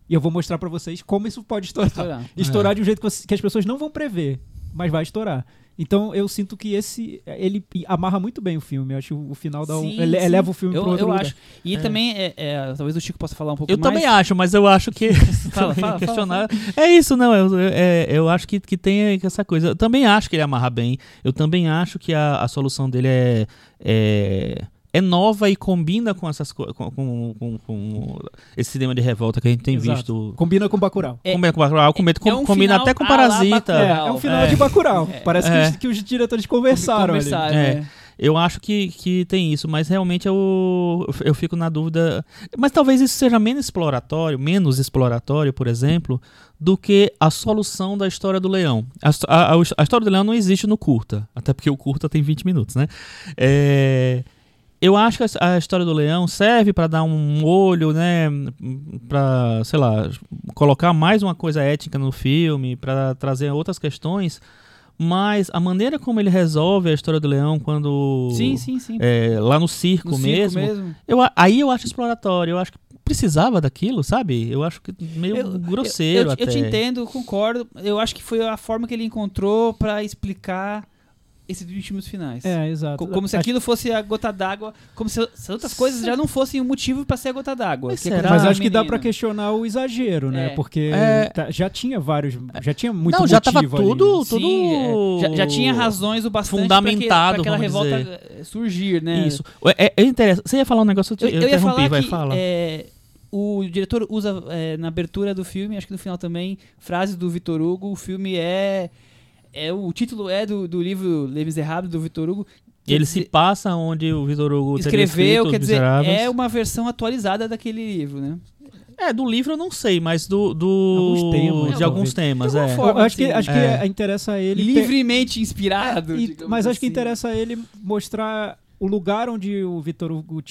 E eu vou mostrar pra vocês como isso pode estourar. Estourar. Estourar de um jeito que as pessoas não vão prever, mas vai estourar. Então eu sinto que esse ele amarra muito bem o filme. Eu acho que o final dá um, Sim, ele, sim. eleva o filme Eu, para outro eu lugar. acho. E também, é, é, talvez o Chico possa falar um pouco Eu mais. também acho, mas eu acho que. (laughs) (laughs) Fala, fala, questionar. É isso, não. Eu, eu- é, eu acho que, que tem essa coisa. Eu também acho que ele amarra bem. Eu também acho que a, a solução dele é, é. é nova e combina com essas co- com, com, com- com esse cinema de revolta que a gente tem Exato. visto. Combina com Bacurau. É- combina com Bacurau, combina, é um combina até com Parasita. É, é um final É. de Bacurau. É. Parece que, É. os, que os diretores conversaram, ali. Conversaram, É. né? Eu acho que, que tem isso, mas realmente eu, eu fico na dúvida. Mas talvez isso seja menos exploratório, menos exploratório, por exemplo, do que a solução da história do leão. A- a- a história do leão não existe no curta, até porque o curta tem 20 minutos, né? É, eu acho que a, história do leão serve para dar um olho, né? Para, sei lá, colocar mais uma coisa étnica no filme, para trazer outras questões. Mas a maneira como ele resolve a história do leão quando. Sim, sim, sim. é, lá no circo, No circo mesmo. mesmo. Eu, aí eu acho exploratório. Eu acho que precisava daquilo, sabe? Eu acho que meio Eu- grosseiro eu, até. eu te entendo, concordo. Eu acho que foi a forma que ele encontrou pra explicar esses 20 minutos finais. É, exato. Co- Como se aquilo fosse a gota d'água, como se, se outras coisas já não fossem o motivo pra ser a gota d'água. Mas Que é será? quando Mas acho que dá pra questionar o exagero, né? É. Porque É. tá- já tinha vários. Já tinha muito Não, já tava motivo ali, tudo- né? tudo Sim, é, já, já tinha razões o bastante fundamentado, pra aquela revolta eh, surgir, né? Isso. É, é interessante. Você ia falar um negócio, eu, te, Eu, eu ia interrompi, falar vai que falar. é, o diretor usa é, na abertura do filme, acho que no final também, frases do Vitor Hugo. O filme é. É o título é do, do livro Les Miserables, do Vitor Hugo. Ele Quer se dizer, passa onde o Vitor Hugo escreveu, quer dizer, Miseráveis. é uma versão atualizada daquele livro, né? É, do livro eu não sei, mas do. do Alguns temas, de alguns temas, De alguma é. forma. Eu acho que, assim, acho que é. é, interessa a ele. ter- Livremente inspirado. É, e- mas acho que assim. interessa a ele mostrar o lugar onde o Vitor Hugo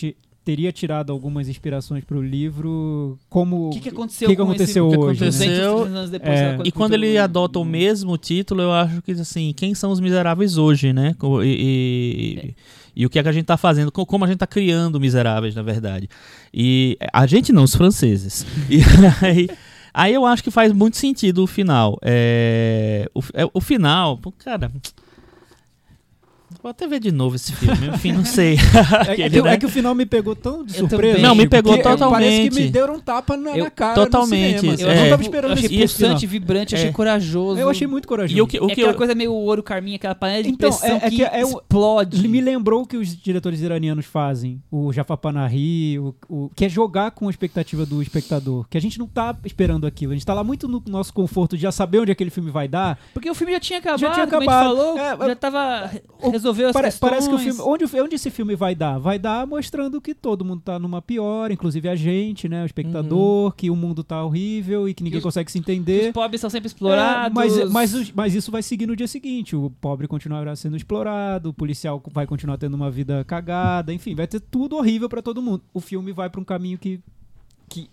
teria tirado algumas inspirações pro livro, como O que, que aconteceu que que aconteceu esse, hoje? 200, Aconteceu, 300 anos depois, é, sei lá E quando ele adota o mesmo título, eu acho que assim, quem são os miseráveis hoje, né? E, e, e o que é que a gente tá fazendo, co- como a gente tá criando miseráveis, na verdade. E a gente não, os franceses. (laughs) E aí, aí eu acho que faz muito sentido o final. É, o, é, o final, cara. Vou até ver de novo esse filme, enfim, não sei. (laughs) É, que, né? é que o final me pegou tão de Eu surpresa. Não, me pegou que Parece totalmente. que me deram um tapa na, Eu- na cara totalmente, no cinema. Eu É. Não tava achei, esperando eu achei final. pulsante, vibrante, achei É. corajoso. Eu achei muito corajoso. E o que, o é que aquela eu, coisa meio ouro carminha, aquela panela de Então, pressão é- é que, que é o- explode. Ele me lembrou o que os diretores iranianos fazem, o Jafar Panahi, o, o- que é jogar com a expectativa do espectador. Que a gente não tá esperando aquilo. A gente tá lá muito no nosso conforto de já saber onde aquele filme vai dar. Porque o filme já tinha acabado, Já tinha como acabado. a gente falou, É, já tava... o- resolveu as Pare- questões. parece que o filme. Onde, onde esse filme vai dar? Vai dar mostrando que todo mundo tá numa pior, inclusive a gente, né? O espectador, que o mundo tá horrível e que ninguém os- consegue se que entender. Os pobres são sempre É, explorados. mas, mas, os- mas isso vai seguir no dia seguinte. O pobre continuará sendo explorado, o policial vai continuar tendo uma vida cagada, enfim, vai ter tudo horrível pra todo mundo. O filme vai pra um caminho que. que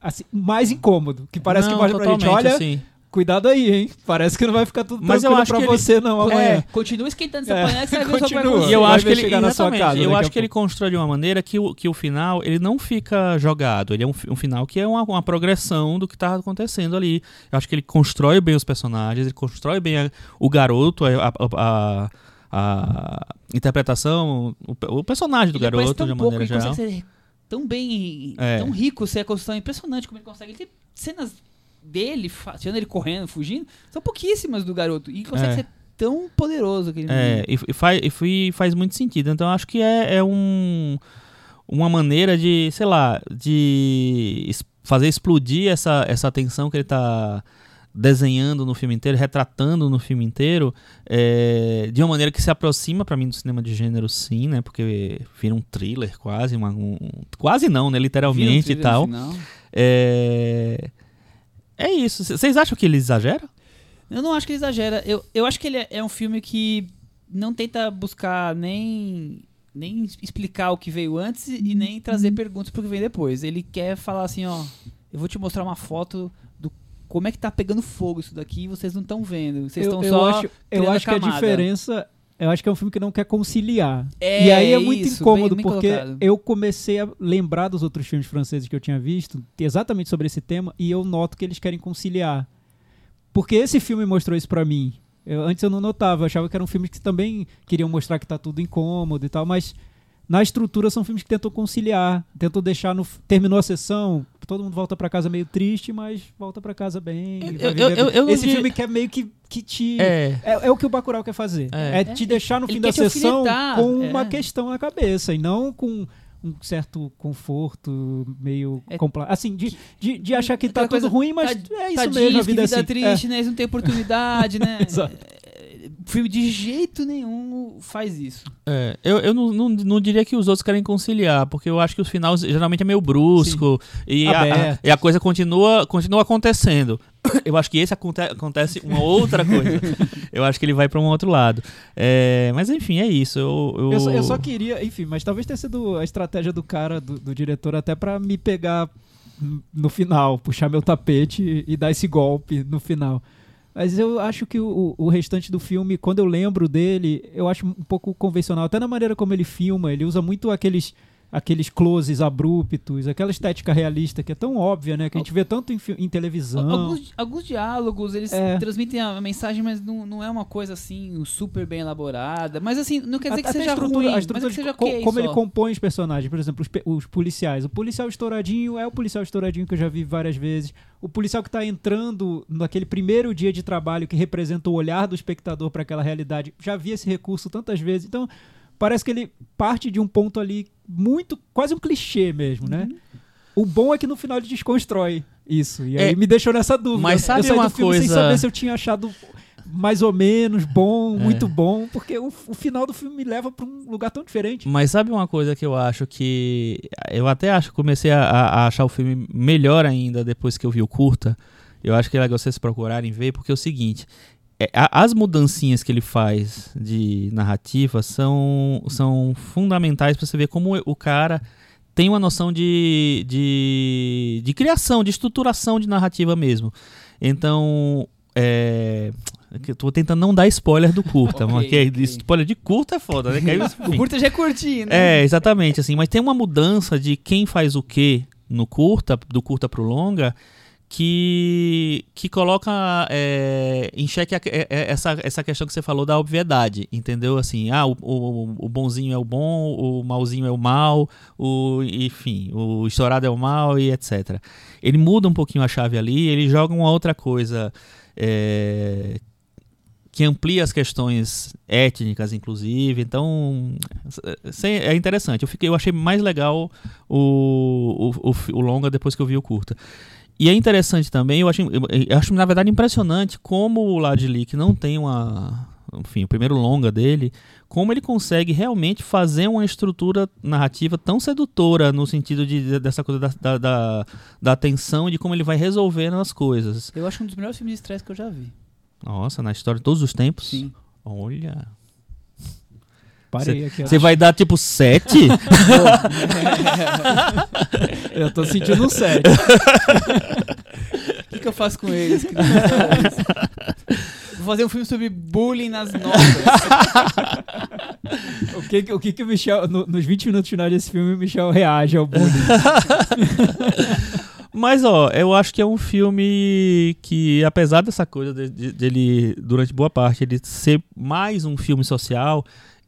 assim, mais incômodo. Que parece Não, que mostra pra gente: olha, assim. Cuidado aí, hein? Parece que não vai ficar tudo Mas eu tranquilo acho pra que ele- você, não, amanhã. É, continua esquentando essa É, panela que você vai continua. E eu acho que ele, chegar na sua exatamente, casa eu acho que ele constrói de uma maneira que o, que o final ele não fica jogado. Ele é um, um final que é uma, uma progressão do que tá acontecendo ali. Eu acho que ele constrói bem os personagens, ele constrói bem a- o garoto, a, a- a- a interpretação, o, o personagem do Ele garoto tão de uma pouco, maneira ele geral. consegue ser tão bem, É. tão rico, ser a construção é impressionante como ele consegue. Ele tem cenas dele, tirando ele correndo, fugindo, são pouquíssimas do garoto. E consegue É. ser tão poderoso aquele É, e, e faz, e faz muito sentido. Então, eu acho que é, é um, uma maneira de, sei lá, de fazer explodir essa, essa tensão que ele tá desenhando no filme inteiro, retratando no filme inteiro, é, de uma maneira que se aproxima pra mim do cinema de gênero, sim, né? Porque vira um thriller quase, uma, um- quase não, né? Vira um Literalmente e tal. É, é isso. Vocês acham que ele exagera? Eu não acho que ele exagera. Eu, eu acho que ele é, é um filme que não tenta buscar nem, nem explicar o que veio antes e nem trazer perguntas pro que vem depois. Ele quer falar assim, ó, eu vou te mostrar uma foto do como é que tá pegando fogo isso daqui e vocês não estão vendo. Vocês eu, estão eu só acho, eu acho que a diferença. Eu acho que é um filme que não quer conciliar. É, e aí é muito isso, incômodo, bem- bem porque colocado. eu comecei a lembrar dos outros filmes franceses que eu tinha visto, exatamente sobre esse tema, e eu noto que eles querem conciliar. Porque esse filme mostrou isso pra mim. Eu- antes eu não notava, eu achava que eram filmes que também queriam mostrar que tá tudo incômodo e tal, mas na estrutura são filmes que tentam conciliar, tentam deixar no. Terminou a sessão, todo mundo volta pra casa meio triste, mas volta pra casa bem. Eu- vai eu- eu- Esse filme quer meio que, que te. É. É, é o que o Bacurau quer fazer. É. É, te deixar no Ele fim da sessão alfinetar, com é. uma questão na cabeça e não com um certo conforto meio É- compla- assim de, de, de achar que tá tudo coisa, ruim mas Tad- é isso mesmo a que vida é vida assim triste, né? Eles não têm oportunidade, né? (laughs) Exato. O filme de jeito nenhum faz isso. É, eu, eu não, não, não diria que os outros querem conciliar, porque eu acho que o final geralmente é meio brusco e a, a- e a coisa continua, continua acontecendo. (coughs) Eu acho que esse aconte- acontece uma outra coisa. (laughs) eu acho que ele vai pra um outro lado. É, mas enfim, é isso. Eu, eu... eu, só, eu só queria enfim mas talvez tenha sido a estratégia do cara do, do diretor até pra me pegar no final puxar meu tapete e dar esse golpe no final mas eu acho que o, o restante do filme, quando eu lembro dele, eu acho um pouco convencional. Até na maneira como ele filma, ele usa muito aqueles, aqueles closes abruptos, aquela estética realista que é tão óbvia, né? Que a gente vê tanto em, em televisão. Alguns, alguns diálogos, eles É. transmitem a mensagem, mas não, não é uma coisa assim super bem elaborada. Mas assim, não quer dizer que Até seja a estrutura, ruim, mas é que seja co- ok como ele só. compõe os personagens, por exemplo, os, os policiais. O policial estouradinho é o policial estouradinho que eu já vi várias vezes. O policial que está entrando naquele primeiro dia de trabalho que representa o olhar do espectador para aquela realidade, já vi esse recurso tantas vezes. Então, parece que ele parte de um ponto ali muito, quase um clichê mesmo, né? Uhum. O bom é que no final ele desconstrói isso. E aí É, me deixou nessa dúvida. mas sabe eu uma do filme sem coisa- saber se eu tinha achado mais ou menos bom, É. muito bom, porque o, o final do filme me leva pra um lugar tão diferente. Mas sabe uma coisa que eu acho que. Eu até acho que comecei a, a achar o filme melhor ainda depois que eu vi o curta. Eu acho que é legal vocês procurarem ver, porque é o seguinte. É, as mudancinhas que ele faz de narrativa são, são fundamentais para você ver como o cara tem uma noção de, de, de criação, de estruturação de narrativa mesmo. Então, é, tô tentando não dar spoiler do curta, (laughs) Ok, porque ok. spoiler de curta é foda, né? Aí, (laughs) O curta já é curtinho, né? É, exatamente, assim, mas tem uma mudança de quem faz o que no curta, do curta pro longa, que, que coloca é, em xeque é- é- essa, essa questão que você falou da obviedade, entendeu? Assim, ah, o, o, o bonzinho é o bom, o malzinho é o mal, o, enfim, o estourado é o mal e etc. Ele muda um pouquinho a chave ali, ele joga uma outra coisa é, que amplia as questões étnicas, inclusive. Então, é interessante. Eu, fiquei, eu achei mais legal o, o, o, o longa depois que eu vi o curta. E é interessante também, eu acho, eu, acho na verdade impressionante como o Ladili, que não tem uma. Enfim, o primeiro longa dele, como ele consegue realmente fazer uma estrutura narrativa tão sedutora no sentido de, dessa coisa da, da, da, da tensão e de como ele vai resolvendo as coisas. Eu acho um dos melhores filmes de estresse que eu já vi. Nossa, na história de todos os tempos? Sim. Olha. Parei aqui. Você vai dar tipo 7? (laughs) Eu tô sentindo um 7. O (laughs) que, que eu faço com eles? Que? Vou fazer um filme sobre bullying nas notas. (laughs) O que, que- o que, que o Michel, no- nos 20 minutos finais desse filme, o Michel reage ao bullying? Mas, ó, eu acho que é um filme que, apesar dessa coisa de- de- dele, durante boa parte, ele ser mais um filme social,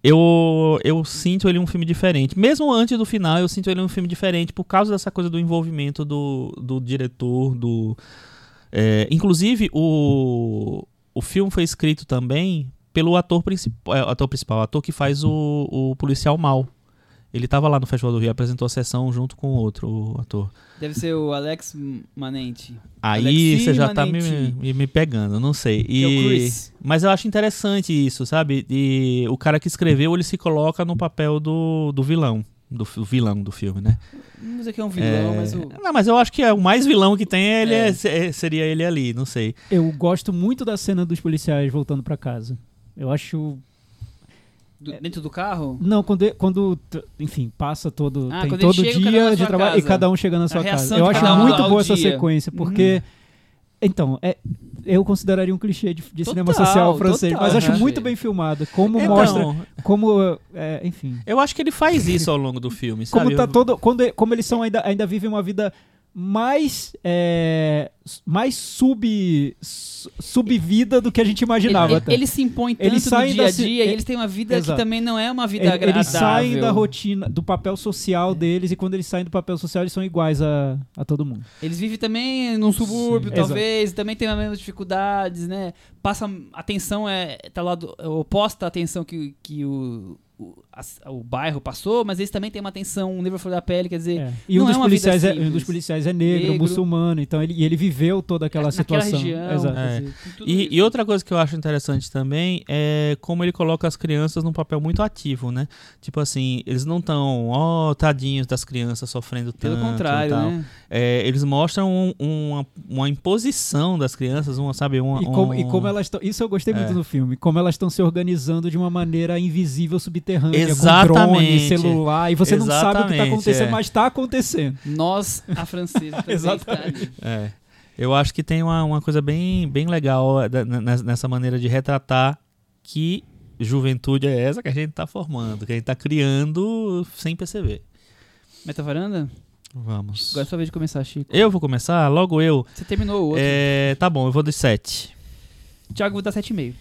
eu, eu sinto ele um filme diferente. Mesmo antes do final, eu sinto ele um filme diferente por causa dessa coisa do envolvimento do, do diretor, do... é, inclusive, o, o filme foi escrito também pelo ator principal, ator principal, ator que faz o, o policial mal. Ele tava lá no Festival do Rio, apresentou a sessão junto com outro ator. Deve ser o Alex Manente. Aí Alexi você já tá me, me, pegando, não sei. É o E, mas eu acho interessante isso, sabe? E o cara que escreveu, ele se coloca no papel do, do vilão. Do, vilão do filme, né? Não dizer que é um vilão, É, mas o. Não, mas eu acho que é o mais vilão que tem ele É. é- se- seria ele ali, não sei. Eu gosto muito da cena dos policiais voltando pra casa. Eu acho. Do- dentro do carro? Não, quando, quando enfim, passa todo. Ah, tem todo chega, dia de trabalho e casa. cada um chegando na sua casa. Eu acho um muito boa essa dia. sequência, porque. Então, é, eu consideraria um clichê de, de cinema Total, social francês, total, mas acho aham. muito bem filmado. Como Então, mostra. Como. é, enfim. Eu acho que ele faz isso ao longo do filme, sabe? Como tá todo. Quando, como eles são ainda, ainda vivem uma vida mais. é, mais sub. su- subvida do que a gente imaginava. Ele, ele se impõe tanto Eles saem dia a dia e é- eles têm uma vida Exato. que também não é uma vida Ele- agradável. Eles saem da rotina, do papel social deles, e quando eles saem do papel social, eles são iguais a, a todo mundo. Eles vivem também num subúrbio, Sim. talvez, também tem as mesmas dificuldades, né? Passa a atenção é tá lá do, é oposta à atenção que, que o, o, a- o bairro passou, mas eles também têm uma atenção, um nível da pele, quer dizer, É. E não um é dos, uma vida policiais é, um dos policiais é negro, Negro. muçulmano, então ele, e ele viveu toda aquela naquela situação. região, Exato. É. dizer, E, e outra coisa que eu acho interessante também é como ele coloca as crianças num papel muito ativo, né? Tipo assim, eles não estão, ó, tadinhos das crianças sofrendo tanto. Pelo e contrário, tal. né? É, eles mostram um- uma, uma imposição das crianças, uma, sabe? Uma, E como, um- e como elas estão. Isso eu gostei muito É. no filme. Como elas estão se organizando de uma maneira invisível, subterrânea, com Exatamente. drone, celular, e você não sabe o que está Exatamente, acontecendo, é. mas está acontecendo. Nós, a francesa, também está Exatamente. ali. É. Eu acho que tem uma, uma coisa bem, bem legal é, da- nessa maneira de retratar que juventude é essa que a gente tá formando, que a gente tá criando sem perceber. Metavaranda? Vamos. Agora é sua vez de começar, Chico. Eu vou começar? Logo eu. Você terminou o outro. É, tá bom, eu vou de 7. Thiago, vou dar 7,5.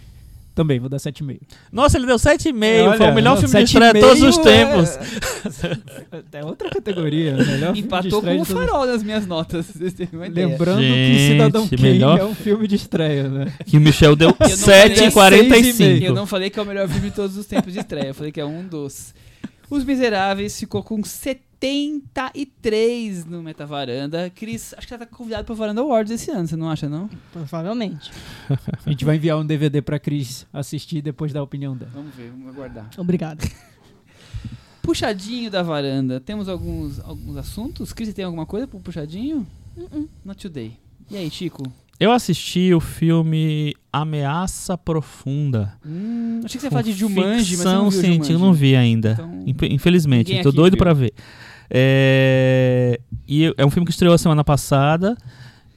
Também, vou dar 7,5. Nossa, ele deu 7,5. Olha, Foi o melhor não, filme de 7,5 estreia de todos os é- tempos. (laughs) É outra categoria. Melhor filme de Empatou com o de todos- farol nas minhas notas. Vocês têm uma ideia. Lembrando que Gente, Cidadão Kane melhor- é um filme de estreia, né? Que o Michel deu falei 7,45. Eu não falei que é o melhor filme de todos os tempos de estreia. Eu falei que é um dos. Os Miseráveis ficou com 73 no Metavaranda. Cris, acho que ela tá convidado pro Varanda Awards esse ano, você não acha, não? Provavelmente. A gente vai enviar um DVD pra Cris assistir e depois dar a opinião dela. Vamos ver, vamos aguardar. Obrigado. Puxadinho da varanda. Temos alguns, alguns assuntos? Cris, você tem alguma coisa pro puxadinho? Uh-uh. Not today. E aí, Chico? Eu assisti o filme Ameaça Profunda. Hum, achei que você ia falar de Jumanji, mas não viu científica, eu Jumanji. não vi ainda. Então, Infe- Infelizmente, aqui doido pra ver. É... E é um filme que estreou a semana passada,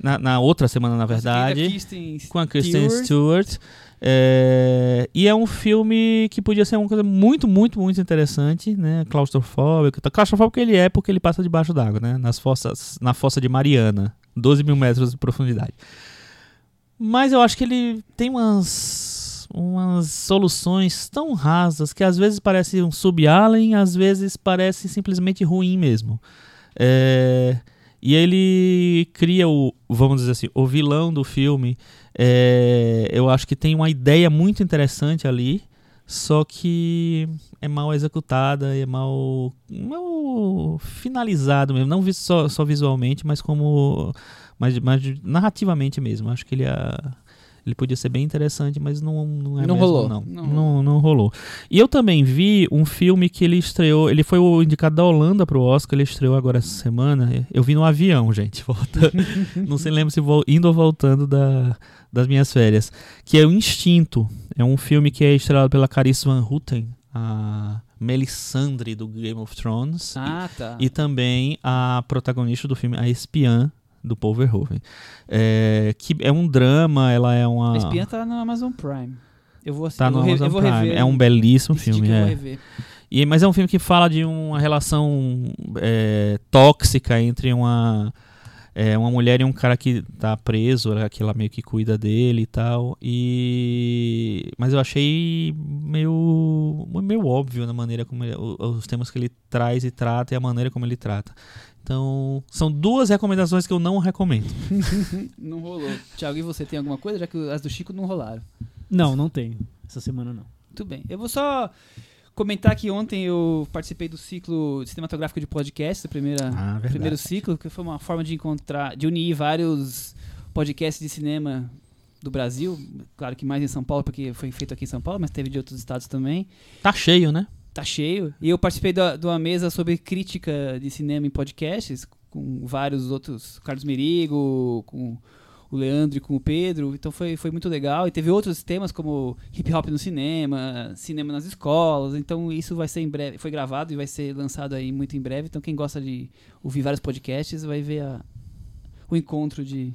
na, na outra semana, na verdade, Kristen com a Kristen Stewart. Stewart. É, E é um filme que podia ser uma coisa muito, muito, muito interessante, né? Claustrofóbico. Tá Claustrofóbico ele é porque ele passa debaixo d'água, né? Nas fossas, na fossa de Mariana, 12 mil metros de profundidade. Mas eu acho que ele tem umas, umas soluções tão rasas que às vezes parece um sub-alien, às vezes parece simplesmente ruim mesmo. É, e ele cria o, vamos dizer assim, o vilão do filme. é, eu acho que tem uma ideia muito interessante ali, só que é mal executada, é mal, mal finalizado mesmo, não só, só visualmente, mas como mas, mas narrativamente mesmo. Acho que ele ia- ele podia ser bem interessante, mas não, não é Não mesmo, rolou. Não. Não Não, não, rolou. E eu também vi um filme que ele estreou. Ele foi o indicado da Holanda pro Oscar. Ele estreou agora essa semana. Eu vi no avião, (laughs) gente. Volta. não sei lembro se vou indo ou voltando da, das minhas férias. Que é o Instinto. É um filme que é estrelado pela Carice Van Houten, a Melisandre do Game of Thrones. Ah, tá. E também a protagonista do filme, a espiã do Paul Verhoeven. É, que é um drama, ela é uma... A Espinha tá no Amazon Prime. Eu vou assistir. Tá no Amazon Prime. rever. É um belíssimo filme, é. E, mas é um filme que fala de uma relação é, tóxica entre uma, é, uma mulher e um cara que tá preso, né, que ela meio que cuida dele e tal. E mas eu achei meio meio óbvio na maneira como ele- os temas que ele traz e trata e a maneira como ele trata. Então, são duas recomendações que eu não recomendo. (laughs) Não rolou. Thiago, e você tem alguma coisa? Já que as do Chico não rolaram. Não, não tenho. Essa semana não. Tudo bem. Eu vou só comentar que ontem eu participei do ciclo cinematográfico de podcast, do primeira, Ah, primeiro ciclo, que foi uma forma de encontrar, de unir vários podcasts de cinema do Brasil. Claro que mais em São Paulo, porque foi feito aqui em São Paulo, mas teve de outros estados também. Tá cheio, né? Tá cheio. E eu participei da- de uma mesa sobre crítica de cinema em podcasts, com vários outros, Carlos Merigo, com o Leandro e com o Pedro. Então foi, foi muito legal. E teve outros temas como hip hop no cinema, cinema nas escolas. Então isso vai ser em breve. Foi gravado e vai ser lançado aí muito em breve. Então quem gosta de ouvir vários podcasts vai ver a- o encontro de,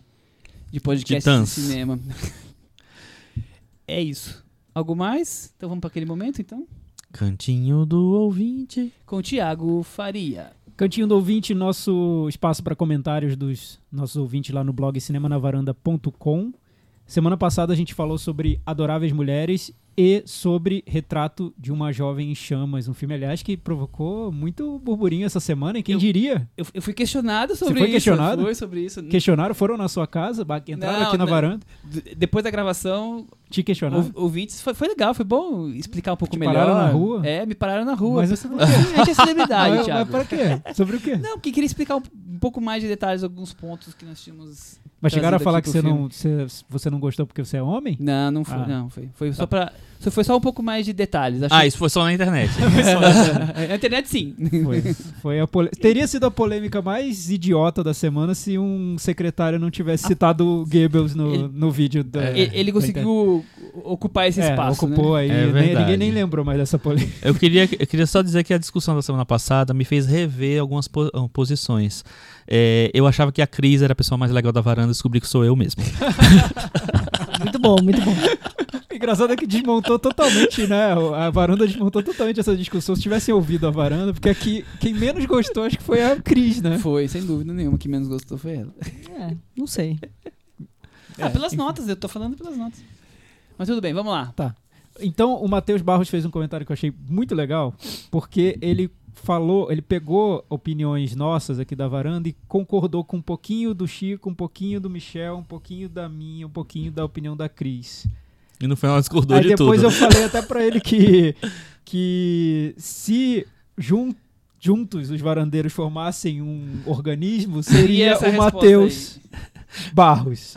de podcasts de cinema. (laughs) é isso. Algo mais? Então vamos para aquele momento, então? Cantinho do ouvinte. Com o Thiago Faria. Cantinho do ouvinte, nosso espaço para comentários dos nossos ouvintes lá no blog cinemanavaranda.com. Semana passada a gente falou sobre Adoráveis Mulheres e sobre Retrato de uma Jovem em Chamas, um filme, aliás, que provocou muito burburinho essa semana, e quem Eu- diria? Eu, eu fui questionado sobre foi isso. questionado? Foi sobre isso. Questionaram, foram na sua casa, entraram Não, aqui na não. varanda, Depois da gravação, te questionaram. ou- ouvintes, foi, foi legal, foi bom explicar um pouco Te melhor. pararam na rua? É, me pararam na rua. Mas você- a gente é celebridade, mas, Thiago. mas para quê? Sobre o quê? Não, porque queria explicar um, um pouco mais de detalhes, alguns pontos que nós tínhamos. Mas chegaram a falar que você não, você, você não gostou porque você é homem? Não, não foi. Ah. Não, foi. Foi só pra. Só- Foi só um pouco mais de detalhes. Acho Ah, que- isso foi só na internet. (laughs) a (laughs) internet sim. Foi. Foi a pole- Teria sido a polêmica mais idiota da semana se um secretário não tivesse citado Goebbels no, Ele- no vídeo da. Ele, ele da conseguiu ocupar esse É, espaço. ocupou né? aí. É nem- ninguém nem lembrou mais dessa polêmica. Eu queria, eu queria só dizer que a discussão da semana passada me fez rever algumas po- ah, posições. É, eu achava que a Cris era a pessoa mais legal da varanda, descobri que sou eu mesmo. (laughs) Muito bom, muito bom. (laughs) Engraçado é que desmontou totalmente, né? A varanda desmontou totalmente essa discussão. Se tivessem ouvido a varanda, porque aqui quem menos gostou acho que foi a Cris, né? Foi, sem dúvida nenhuma. que menos gostou foi ela. É, não sei. ah, pelas notas, eu tô falando pelas notas. Mas tudo bem, vamos lá. Então, o Matheus Barros fez um comentário que eu achei muito legal, porque ele falou, ele pegou opiniões nossas aqui da varanda e concordou com um pouquinho do Chico, um pouquinho do Michel, um pouquinho da minha, um pouquinho da opinião da Cris. E no final discordou Aí de depois tudo. eu falei até pra ele que, que se jun- juntos os varandeiros formassem um organismo, (laughs) seria o Matheus Barros.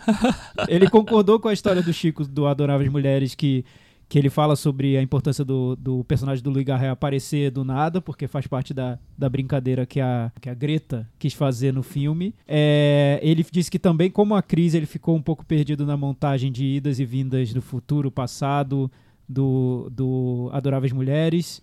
Ele concordou com a história do Chico do Adoráveis Mulheres que que ele fala sobre a importância do, do personagem do Louis Garret aparecer do nada, porque faz parte da, da brincadeira que a, que a Greta quis fazer no filme. É, ele disse que também, como a Cris, ele ficou um pouco perdido na montagem de idas e vindas do futuro, passado, do, do Adoráveis Mulheres.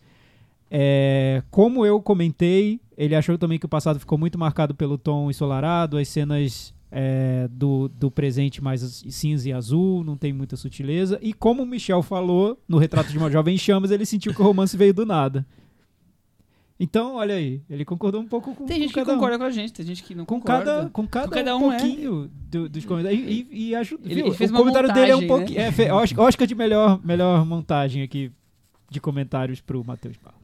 É, como eu comentei, ele achou também que o passado ficou muito marcado pelo tom ensolarado, as cenas é, do, do presente mais cinza e azul, não tem muita sutileza. E como o Michel falou, no retrato de uma (laughs) jovem em chamas, ele sentiu que o romance veio do nada. Então, olha aí, ele concordou um pouco com Tem com gente que cada um. concorda com a gente, tem gente que não Com concorda. cada, com cada, Com cada um um, é. pouquinho do- dos comentários. E, e, e ajuda, Ele- ele fez o uma comentário dele é um montagem, pouquinho. né? É, Oscar, Oscar de melhor, melhor montagem aqui de comentários pro Matheus Barros.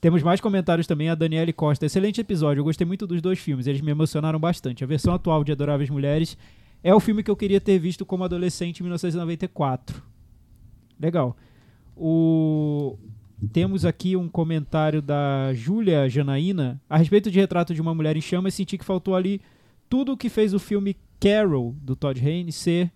Temos mais comentários também, a Daniele Costa. Excelente episódio, eu gostei muito dos dois filmes, eles me emocionaram bastante. A versão atual de Adoráveis Mulheres é o filme que eu queria ter visto como adolescente em 1994. Legal. O... Temos aqui um comentário da Júlia Janaína a respeito de Retrato de uma Mulher em Chamas. Senti que faltou ali tudo o que fez o filme Carol, do Todd Haynes, ser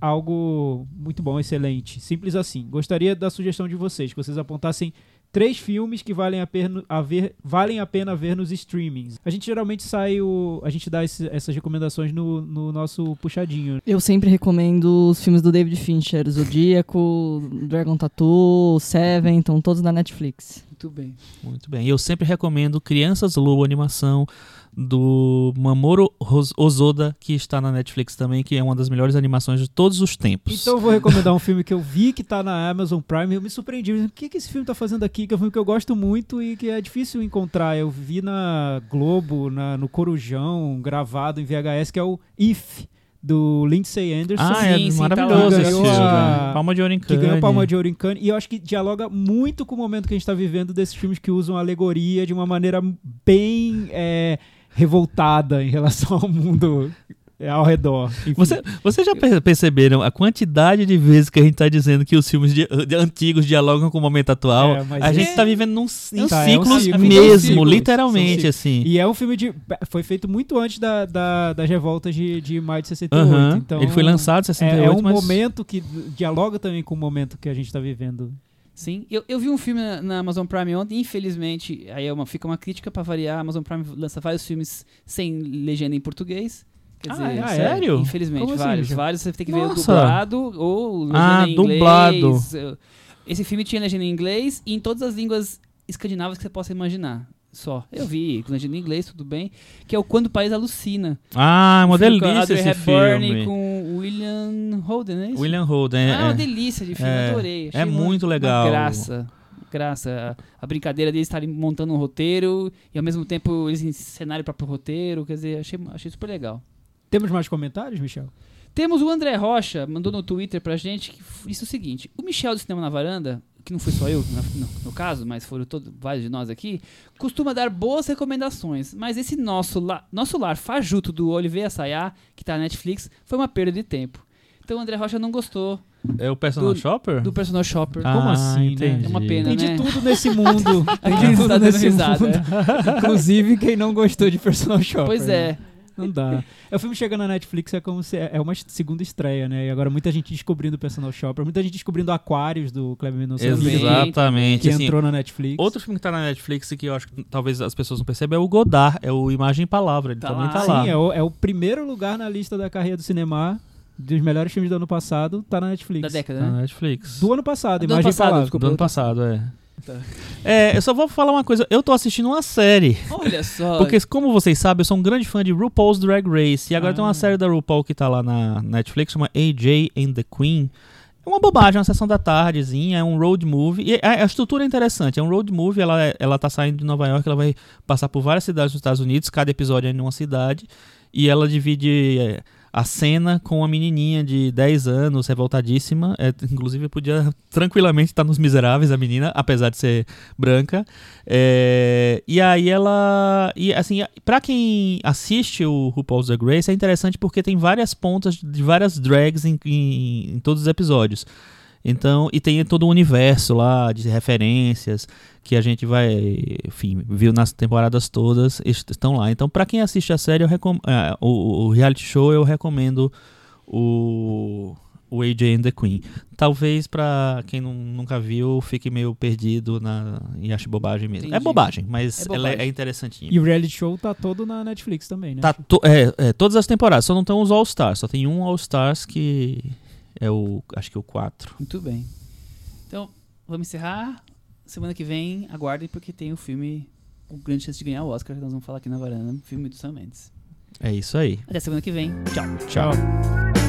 algo muito bom, excelente. Simples assim. Gostaria da sugestão de vocês, que vocês apontassem três filmes que valem a pena, a ver, valem a pena ver nos streamings. A gente geralmente sai o, a gente dá esse- essas recomendações no, no nosso puxadinho. Eu sempre recomendo os filmes do David Fincher, Zodíaco, Dragon Tattoo, Seven, estão todos na Netflix. Muito bem. Muito bem. E eu sempre recomendo Crianças Lobo Animação do Mamoru Ozoda, que está na Netflix também, que é uma das melhores animações de todos os tempos. Então eu vou recomendar um filme que eu vi que tá na Amazon Prime e eu me surpreendi. O que, que esse filme tá fazendo aqui? Que é um filme que eu gosto muito e que é difícil encontrar. Eu vi na Globo, na, no Corujão, gravado em VHS, que é o If, do Lindsay Anderson. ah, é Sim, sim, tá maravilhoso esse Ganhou filme. a- Palma de Ouro em que ganhou Cannes. Palma de Ouro em Cannes, e eu acho que dialoga muito com o momento que a gente está vivendo desses filmes que usam alegoria de uma maneira bem é, revoltada em relação ao mundo é, ao redor. Enfim. Você, vocês já per- perceberam a quantidade de vezes que a gente tá dizendo que os filmes de- de antigos dialogam com o momento atual? É, a é- gente tá vivendo num c- em Tá, é um ciclos ciclo. mesmo, ciclos, literalmente, assim. E é um filme de. Foi feito muito antes da, da- das revoltas de, de maio de 68. Aham. Então, Ele foi lançado em é, 68, é um mas... momento que dialoga também com o momento que a gente está vivendo. Sim, eu, eu vi um filme na, na Amazon Prime ontem, infelizmente, aí é uma, fica uma crítica pra variar, a Amazon Prime lança vários filmes sem legenda em português. Quer Ah, dizer, é? Sério? Infelizmente, Como assim, vários. Michel? vários você tem que ver o Nossa. dublado ou legenda Ah, em inglês. dublado. Esse filme tinha legenda em inglês e em todas as línguas escandinavas que você possa imaginar. Só. Eu vi com legenda em inglês, tudo bem. Que é o Quando o País Alucina. Ah, é Audrey esse filme. com Holden, é isso? William Holden. É, ah, é uma é. delícia de filme, É. adorei. Achei É muito uma legal. graça. Graça. A, a brincadeira deles estarem montando um roteiro e ao mesmo tempo eles encenarem o próprio roteiro. Quer dizer, achei, achei super legal. Temos mais comentários, Michel? Temos o André Rocha, mandou no Twitter pra gente que f- disse o seguinte: o Michel do Cinema na Varanda, que não foi só eu no, no caso, mas foram todos, vários de nós aqui, costuma dar boas recomendações, mas esse nosso, la, nosso lar fajuto do Oliveira Sayá, que tá na Netflix, foi uma perda de tempo. Então o André Rocha não gostou É o Personal Do- Shopper? do Personal Shopper. Ah, Como assim, né? entendi. É uma pena, Tem de né? tudo nesse mundo. (laughs) Tem de está tudo nesse risada. mundo. (laughs) Inclusive quem não gostou de Personal Shopper. Pois né? é. Não dá. É o filme chegando na Netflix é como se é uma segunda estreia, né? E agora muita gente descobrindo o Personal Shopper, muita gente descobrindo Aquários do Kleber Mendonça Exatamente. que assim, entrou na Netflix. Outro filme que tá na Netflix e que eu acho que talvez as pessoas não percebam é o Godard, é o Imagem e Palavra, ele Tá também lá. tá Sim, lá. é o, é o primeiro lugar na lista da carreira do cinema dos melhores filmes do ano passado, tá na Netflix. Da década, Tá né? na Netflix. Do ano passado, Do ano Imagem e passado, desculpa. Do ano passado, é. Tá. É, eu só vou falar uma coisa, eu tô assistindo uma série. Olha só. Porque, como vocês sabem, eu sou um grande fã de RuPaul's Drag Race. E agora Ah. tem uma série da RuPaul que tá lá na Netflix, chama AJ and the Queen. É uma bobagem, uma sessão da tardezinha, é um road movie. E a, a estrutura é interessante. É um road movie, ela, é- ela tá saindo de Nova York, ela vai passar por várias cidades dos Estados Unidos, cada episódio é em uma cidade. E ela divide é, a cena com uma menininha de 10 anos, revoltadíssima. É, inclusive, podia (laughs) tranquilamente estar nos Miseráveis, a menina, apesar de ser branca. É, e aí ela. E assim, pra quem assiste o RuPaul's Drag Race, é interessante porque tem várias pontas de várias drags em, em, em todos os episódios. Então, e tem todo o universo lá de referências que a gente vai, enfim, viu nas temporadas todas, est- estão lá. Então, pra quem assiste a série, eu recom ah, o, o reality show, eu recomendo o, o AJ and the Queen. Talvez pra quem não- nunca viu, fique meio perdido na, e ache bobagem mesmo. É Entendi. bobagem, mas É ela é, bobagem. é interessantinha. E o reality show tá todo na Netflix também, né? Tá to- é, é, todas as temporadas, só não tem os All Stars, só tem um All Stars que é o, acho que o 4. Muito bem. Então, vamos encerrar. Semana que vem, aguardem, porque tem o filme com grande chance de ganhar o Oscar, que nós vamos falar aqui na varanda, filme do Sam Mendes. É isso aí. Até semana que vem. Tchau. Tchau.